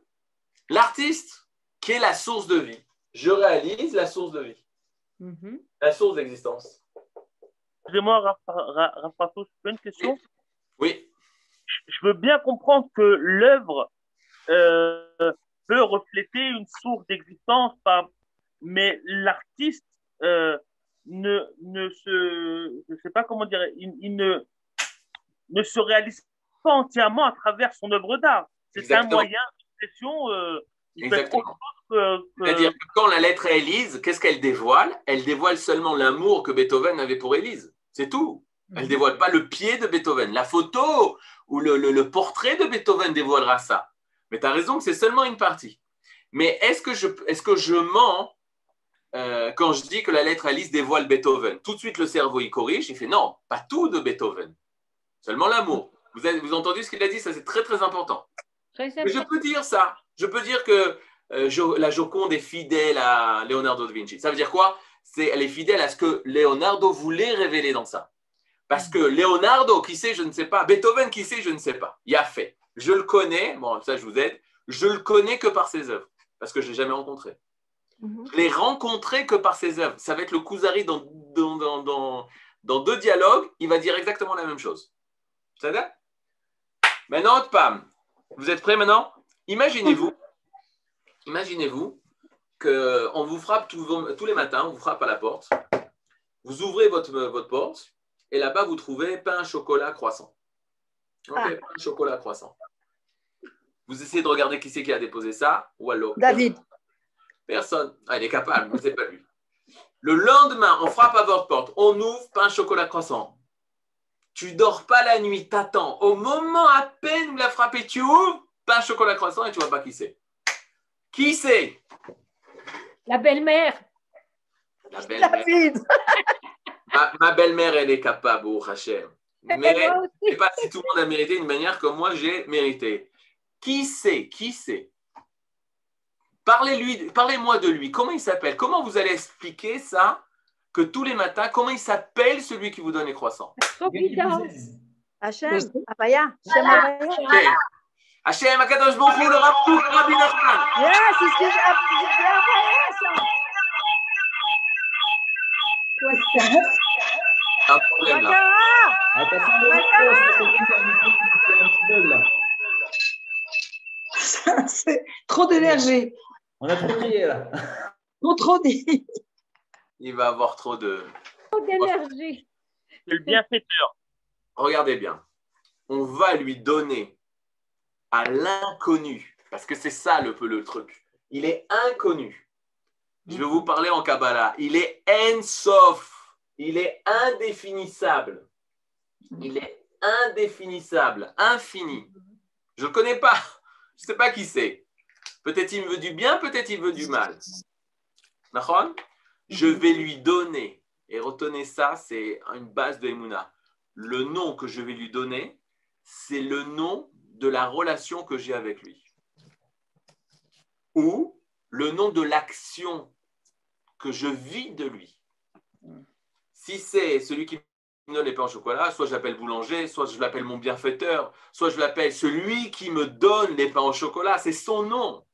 l'artiste qui est la source de vie. Je réalise la source de vie. Mm-hmm. La source d'existence. Excusez-moi, Rafa, une question Oui. Je veux bien comprendre que l'œuvre euh, peut refléter une source d'existence, mais l'artiste euh, ne, ne se, je sais pas comment dire, il, ne, ne se réalise pas entièrement à travers son œuvre d'art. C'est un moyen d'expression. Euh, C'est-à-dire que quand la lettre est Élise, qu'est-ce qu'elle dévoile? Elle dévoile seulement l'amour que Beethoven avait pour Élise. C'est tout. Elle ne mhm. dévoile pas le pied de Beethoven. La photo ou le, le portrait de Beethoven dévoilera ça. Mais tu as raison que c'est seulement une partie. Mais est-ce que je, est que je mens euh, quand je dis que la lettre Alice dévoile Beethoven? Tout de suite, le cerveau, il corrige, il fait non, pas tout de Beethoven, seulement l'amour. Vous avez vous entendu ce qu'il a dit? Ça, c'est très, très important. Mais je peux dire ça. Je peux dire que euh, la Joconde est fidèle à Leonardo da Vinci. Ça veut dire quoi? C'est, Elle est fidèle à ce que Leonardo voulait révéler dans ça. Parce que Leonardo, qui sait, je ne sais pas. Beethoven, qui sait, je ne sais pas. Il a fait. Je le connais, bon, ça je vous aide, je le connais que par ses œuvres, parce que je ne l'ai jamais rencontré. Mhm. Je l'ai rencontré que par ses œuvres. Ça va être le Kuzari dans, dans, dans, deux dialogues, il va dire exactement la même chose. Ça va? Maintenant, Pam, vous êtes prêts maintenant? Imaginez-vous, imaginez-vous qu'on vous frappe tous, les matins, on vous frappe à la porte, vous ouvrez votre, votre porte, et là-bas, vous trouvez pain, chocolat, croissant. Ok, ah. pain, chocolat, croissant. Vous essayez de regarder qui c'est qui a déposé ça ou alors David. Personne. Ah, il est capable, vous n'avez pas vu. Le lendemain, on frappe à votre porte, on ouvre, pain, chocolat, croissant. Tu dors pas la nuit, t'attends. Au moment à peine où la frappé, tu ouvres, pain, chocolat, croissant et tu vois pas qui c'est. Qui c'est? La belle-mère. La belle-mère. Ma, belle-mère, elle est capable, au Hachem. Mais je ne sais pas si tout le monde a mérité d'une manière comme moi j'ai mérité. Qui sait Qui sait Parlez-lui, parlez-moi de lui. Comment il s'appelle? Comment vous allez expliquer ça que tous les matins, comment il s'appelle celui qui vous donne les croissants? Hachem, Abaya, Hachem Abaya. Hachem, Akadosh Baruch le Rabbi, le Rabbi Nachman. Yeah, c'est ce que j'ai appris. Un problème là. C'est trop d'énergie. On a trop crié là. Trop, trop dit. Il va avoir trop de. Trop d'énergie. C'est le bienfaiteur. Regardez bien. On va lui donner à l'inconnu, parce que c'est ça le, le truc. Il est inconnu. Je vais vous parler en Kabbalah. Il est ensof. Il est indéfinissable. Il est indéfinissable, infini. Je ne connais pas. Je ne sais pas qui c'est. Peut-être il me veut du bien, peut-être il veut du mal. Je vais lui donner, et retenez ça, c'est une base de Emouna. Le nom que je vais lui donner, c'est le nom de la relation que j'ai avec lui. Ou le nom de l'action que je vis de lui. Si c'est celui qui me donne les pains au chocolat, soit je l'appelle boulanger, soit je l'appelle mon bienfaiteur, soit je l'appelle celui qui me donne les pains au chocolat, c'est son nom.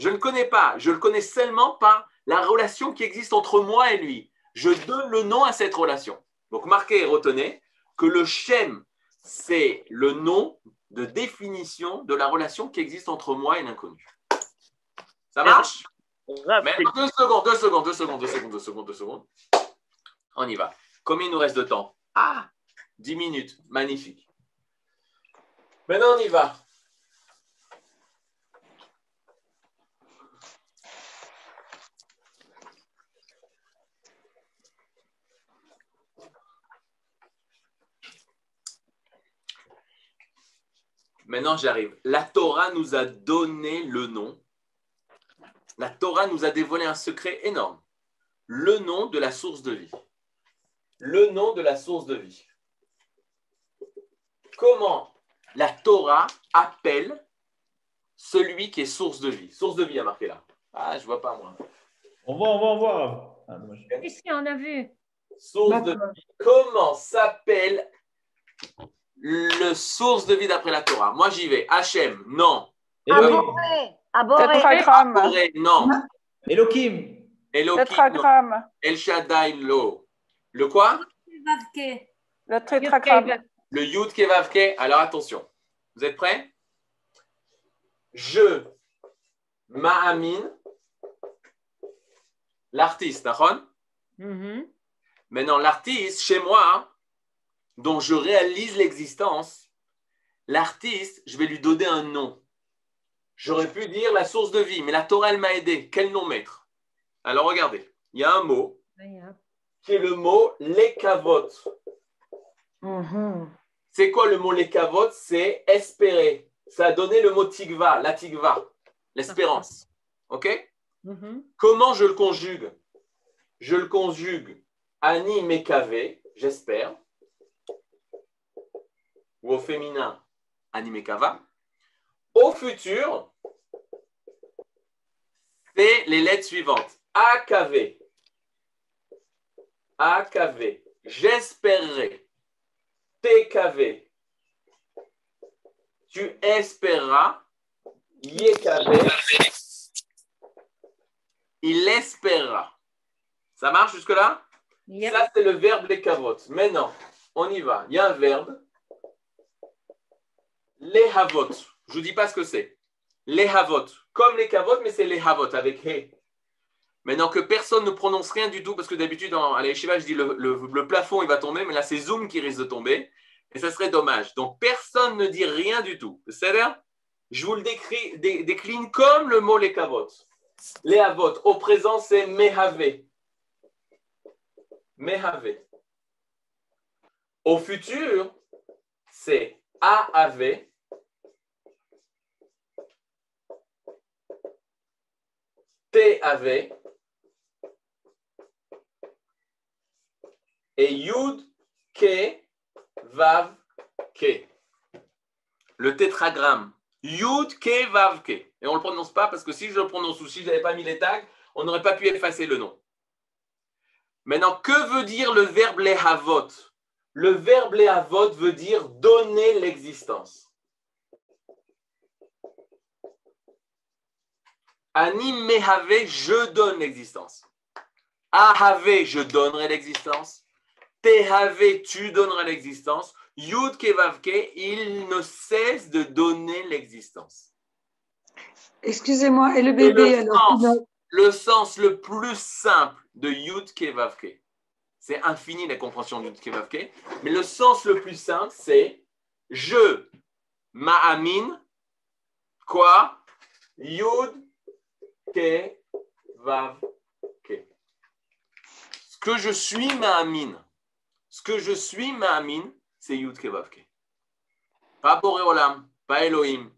Je ne connais pas, je le connais seulement par la relation qui existe entre moi et lui. Je donne le nom à cette relation. Donc marquez et retenez que le Shem, c'est le nom de définition de la relation qui existe entre moi et l'inconnu. Ça marche? Deux secondes, deux secondes, deux secondes, deux secondes, deux secondes, deux secondes. On y va. Combien il nous reste de temps? Ah, 10 minutes. Magnifique. Maintenant, on y va. Maintenant, j'arrive. La Torah nous a donné le nom. La Torah nous a dévoilé un secret énorme. Le nom de la source de vie. Le nom de la source de vie. Comment la Torah appelle celui qui est source de vie? Source de vie a marqué là. Ah, je vois pas moi. On va, on va, on va. Ah, Ici, on a vu. Source de vie. Comment s'appelle le source de vie d'après la Torah? Moi, j'y vais. Hachem, non. Aboré. Aboré, non. Elohim. Elohim, El Shaddai, lo. Le quoi? Le tétragramme. Le Yud Kevavke. Alors, attention. Vous êtes prêts? Je, Ma'amin, l'artiste, d'accord? Mm Maintenant, l'artiste, chez moi, dont je réalise l'existence, l'artiste, je vais lui donner un nom. J'aurais pu dire la source de vie, mais la Torah, elle m'a aidé. Quel nom mettre Alors regardez, il y a un mot qui est le mot lekavot. Mm-hmm. C'est quoi le mot lekavot C'est espérer. Ça a donné le mot tigva, la tigva, l'espérance. OK? Mm-hmm. Comment je le conjugue? Je le conjugue ani mekave, j'espère ou au féminin animé kava. Au futur, c'est les lettres suivantes. AKV. AKV. J'espérerai. TKV. Tu espéreras. YKV. Il espérera. Ça marche jusque-là? Ça, c'est le verbe les cavotes. Maintenant, on y va. Il y a un verbe les havot. Je ne vous dis pas ce que c'est. Les havot. Comme les kavot, mais c'est les havot avec he. Maintenant que personne ne prononce rien du tout, parce que d'habitude, à l'Eshiva, je dis le, le, plafond, il va tomber, mais là, c'est Zoom qui risque de tomber. Et ça serait dommage. Donc, personne ne dit rien du tout. C'est-à-dire, je vous le décris, décline comme le mot les kavot. Les havot. Au présent, c'est mehave. Mehave. Au futur, c'est AAV. TAV et Yud, Ke, Vav, Ke. Le tétragramme. Yud, Ke, Vav, Ke. Et on ne le prononce pas parce que si je le prononce ou si je n'avais pas mis les tags, on n'aurait pas pu effacer le nom. Maintenant, que veut dire le verbe lehavot Le verbe lehavot veut dire donner l'existence. Ani mehave, je donne l'existence. Ahave, je donnerai l'existence. Tehave, tu donneras l'existence. Yud kevavke, il ne cesse de donner l'existence. Excusez-moi, et le bébé alors Le sens le plus simple de Yud kevavke, c'est infini la compréhension de Yud kevavke, mais le sens le plus simple, c'est je ma'amin, quoi? Yud ke vav ke. Ce que je suis ma'amin. Ce que je suis ma'amin, c'est Yud ke vav ke. Pas Boréolam, pas Elohim,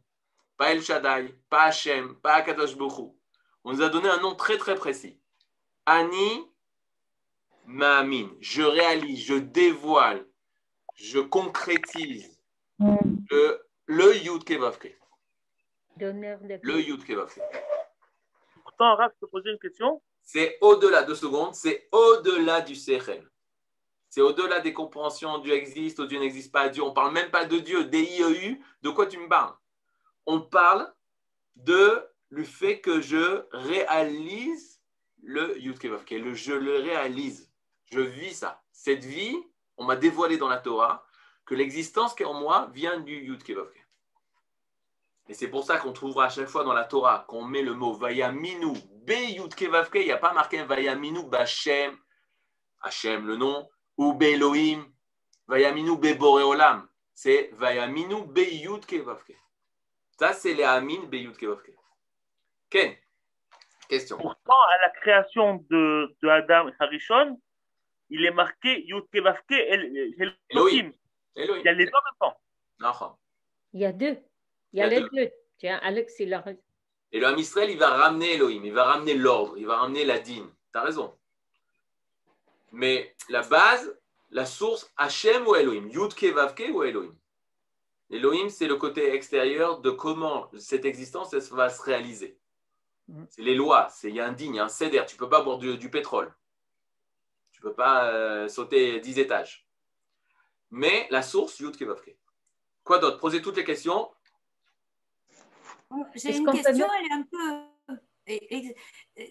pas El Shaddai, pas Hashem, pas Akadosh Bokhu. On nous a donné un nom très très précis. Ani ma'amin. Je réalise, je dévoile, je concrétise le, le Yud ke vav ke. Le Yud ke vav ke poser une question C'est au-delà, deux secondes, c'est au-delà du Sechel. C'est au-delà des compréhensions, Dieu existe ou Dieu n'existe pas, Dieu. On ne parle même pas de Dieu, D-I-E-U, de quoi tu me parles? On parle de le fait que je réalise le Yud le je le réalise. Je vis ça. Cette vie, on m'a dévoilé dans la Torah que l'existence qui est en moi vient du Yud et c'est pour ça qu'on trouvera à chaque fois dans la Torah qu'on met le mot Vayaminu, Beyut Kevavke, il n'y a pas marqué Vayaminu Bashem, Hashem le nom, ou Beloim, Vayaminu Beboreolam. C'est Vayaminu Beyut Kevavke. Ça, c'est les Amin Beyut Kevavke. Ken, question. Pourtant, à la création de, de Adam Harishon, il est marqué Yud Kevavke Elohim. Il y a les deux en même temps. Il y a deux. Il y a, les deux. Tiens, Alex, il a raison. Et le Israël, il va ramener Elohim, il va ramener l'ordre, il va ramener la dîme. Tu as raison. Mais la base, la source, Hachem ou Elohim? Yudke, Vavke ou Elohim? Elohim, c'est le côté extérieur de comment cette existence va se réaliser. Mm. C'est les lois, il y a un digne, un céder. Tu ne peux pas boire du, pétrole. Tu ne peux pas euh, sauter 10 étages. Mais la source, Yudke, Vavke. Quoi d'autre? Posez toutes les questions. J'ai une question, elle est un peu.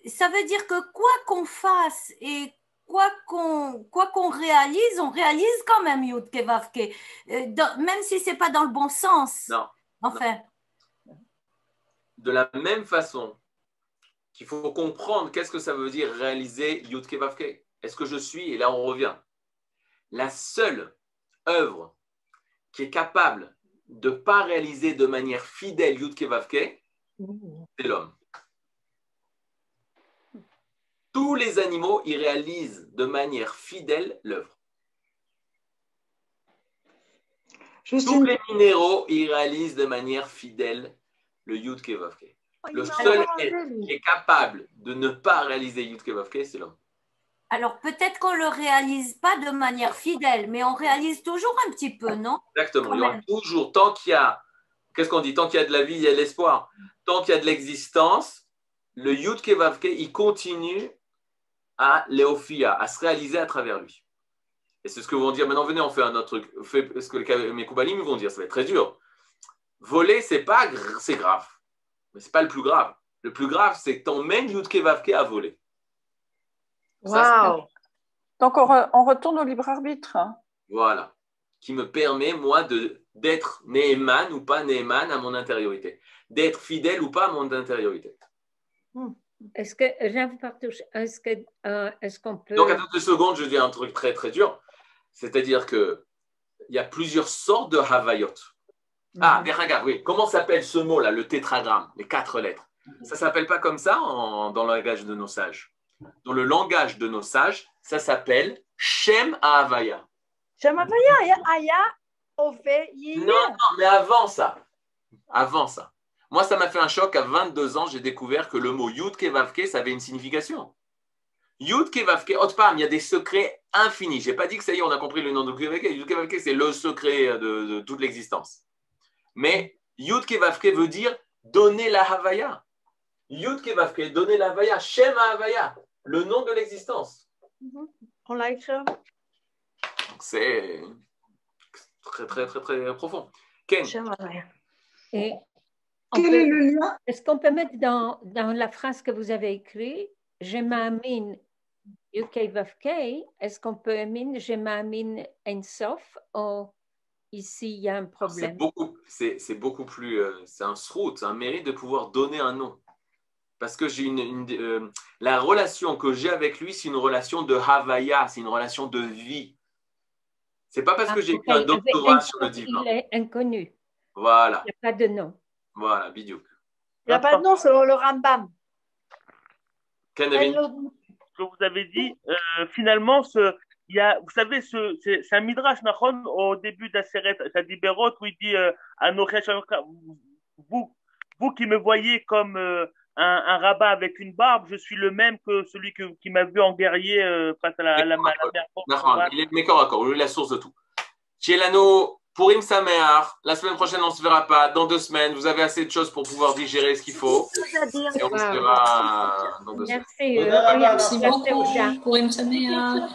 Ça veut dire que quoi qu'on fasse et quoi qu'on quoi qu'on réalise, on réalise quand même Yud Kevavke, euh, même si c'est pas dans le bon sens. Non. Enfin. De la même façon qu'il faut comprendre qu'est-ce que ça veut dire réaliser Yud Kevavke. Est-ce que je suis Et là, on revient. La seule œuvre qui est capable de ne pas réaliser de manière fidèle Yud Kevavke, c'est l'homme. Tous les animaux, ils réalisent de manière fidèle l'œuvre. Tous les minéraux, ils réalisent de manière fidèle le Yud Kevavke. Le seul être qui est capable de ne pas réaliser Yud Kevavke, c'est l'homme. Alors peut-être qu'on ne le réalise pas de manière fidèle, mais on réalise toujours un petit peu, non? Exactement. Il y aura toujours, tant qu'il y a, qu'est-ce qu'on dit? Tant qu'il y a de la vie, il y a de l'espoir. Tant qu'il y a de l'existence, le Yud Kevavke, il continue à léophia, à se réaliser à travers lui. Et c'est ce que vont dire, maintenant venez, on fait un autre truc. ce que mes Koubalim vont dire, ça va être très dur. Voler, c'est pas c'est grave. Mais c'est pas le plus grave. Le plus grave, c'est que tu emmènes Yud Kevavke à voler. Wow. Donc on, retourne au libre arbitre. Voilà. Qui me permet, moi, d'être Néhéman ou pas Néhéman à mon intériorité. D'être fidèle ou pas à mon intériorité. Hmm. Est-ce que, est-ce qu'on euh, est qu'on peut. Donc, à deux secondes, je dis un truc très, très dur. C'est-à-dire qu'il y a plusieurs sortes de Havayot. Ah, regarde, oui. Comment s'appelle ce mot-là, le tétragramme, les quatre lettres? Ça ne s'appelle pas comme ça dans le langage de nos sages? Dans le langage de nos sages, ça s'appelle Shem Avaya. Shem Avaya, Aya, Non, non, mais avant ça. Avant ça. Moi, ça m'a fait un choc. À 22 ans, j'ai découvert que le mot Yud Kevavke, ça avait une signification. Yud Kevavke, Otpam, il y a des secrets infinis. Je n'ai pas dit que ça y est, on a compris le nom de Kevavke. Yud Kevavke, c'est le secret de, toute l'existence. Mais Yud Kevavke veut dire donner la Havaya. Yud Kevavke, donner la Havaya. Shem Havaya, le nom de l'existence. Mhm. On l'a écrit. C'est très, très, très, très profond. Ken. Et Quel est le lien? Est-ce qu'on peut mettre dans, dans la phrase que vous avez écrite, je m'amine UK est-ce qu'on peut amine je m'amine Ensof ou ici il y a un problème? C'est beaucoup, plus, euh, c'est un srout, un mérite de pouvoir donner un nom. Parce que j'ai une, euh, la relation que j'ai avec lui, c'est une relation de Havaya, c'est une relation de vie. C'est pas parce que j'ai écrit un doctorat sur le divin. Il est inconnu. Voilà. Il n'y a pas de nom. Voilà, bidou. Il n'y a pas de nom selon le Rambam. Ce que vous avez dit, euh, finalement, ce, il y a, vous savez, c'est un midrash Nachon au début d'Aseret Berot où il dit euh, vous, vous qui me voyez comme euh, un, un, rabbin avec une barbe, je suis le même que celui que, qui m'a vu en guerrier euh, face à la, à la, mer. Il est d'accord, d'accord, il est la source de tout. Chielano, Purim Sameach, la semaine prochaine on ne se verra pas, dans deux semaines, vous avez assez de choses pour pouvoir digérer ce qu'il faut. Et on se verra dans deux semaines. Merci. Merci beaucoup. Purim Sameach.